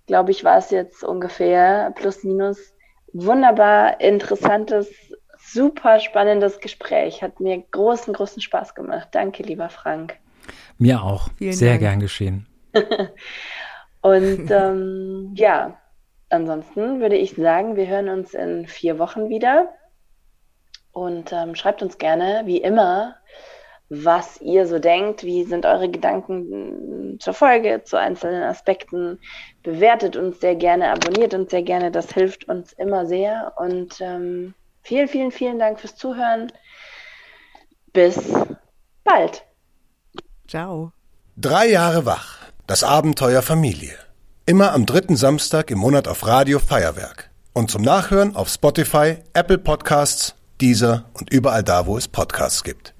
Speaker 6: glaube ich, war es jetzt ungefähr plus minus. Wunderbar interessantes, super spannendes Gespräch. Hat mir großen, großen Spaß gemacht. Danke, lieber Frank.
Speaker 5: Mir auch. Vielen Sehr Dank. gern geschehen.
Speaker 6: Und ähm, ja, ansonsten würde ich sagen, wir hören uns in vier Wochen wieder. Und ähm, schreibt uns gerne, wie immer, was ihr so denkt, wie sind eure Gedanken zur Folge, zu einzelnen Aspekten. Bewertet uns sehr gerne, abonniert uns sehr gerne, das hilft uns immer sehr. Und ähm, vielen, vielen, vielen Dank fürs Zuhören. Bis bald.
Speaker 4: Ciao.
Speaker 3: Drei Jahre wach. Das Abenteuer Familie. Immer am dritten Samstag im Monat auf Radio Feuerwerk. Und zum Nachhören auf Spotify, Apple Podcasts, Deezer und überall da, wo es Podcasts gibt.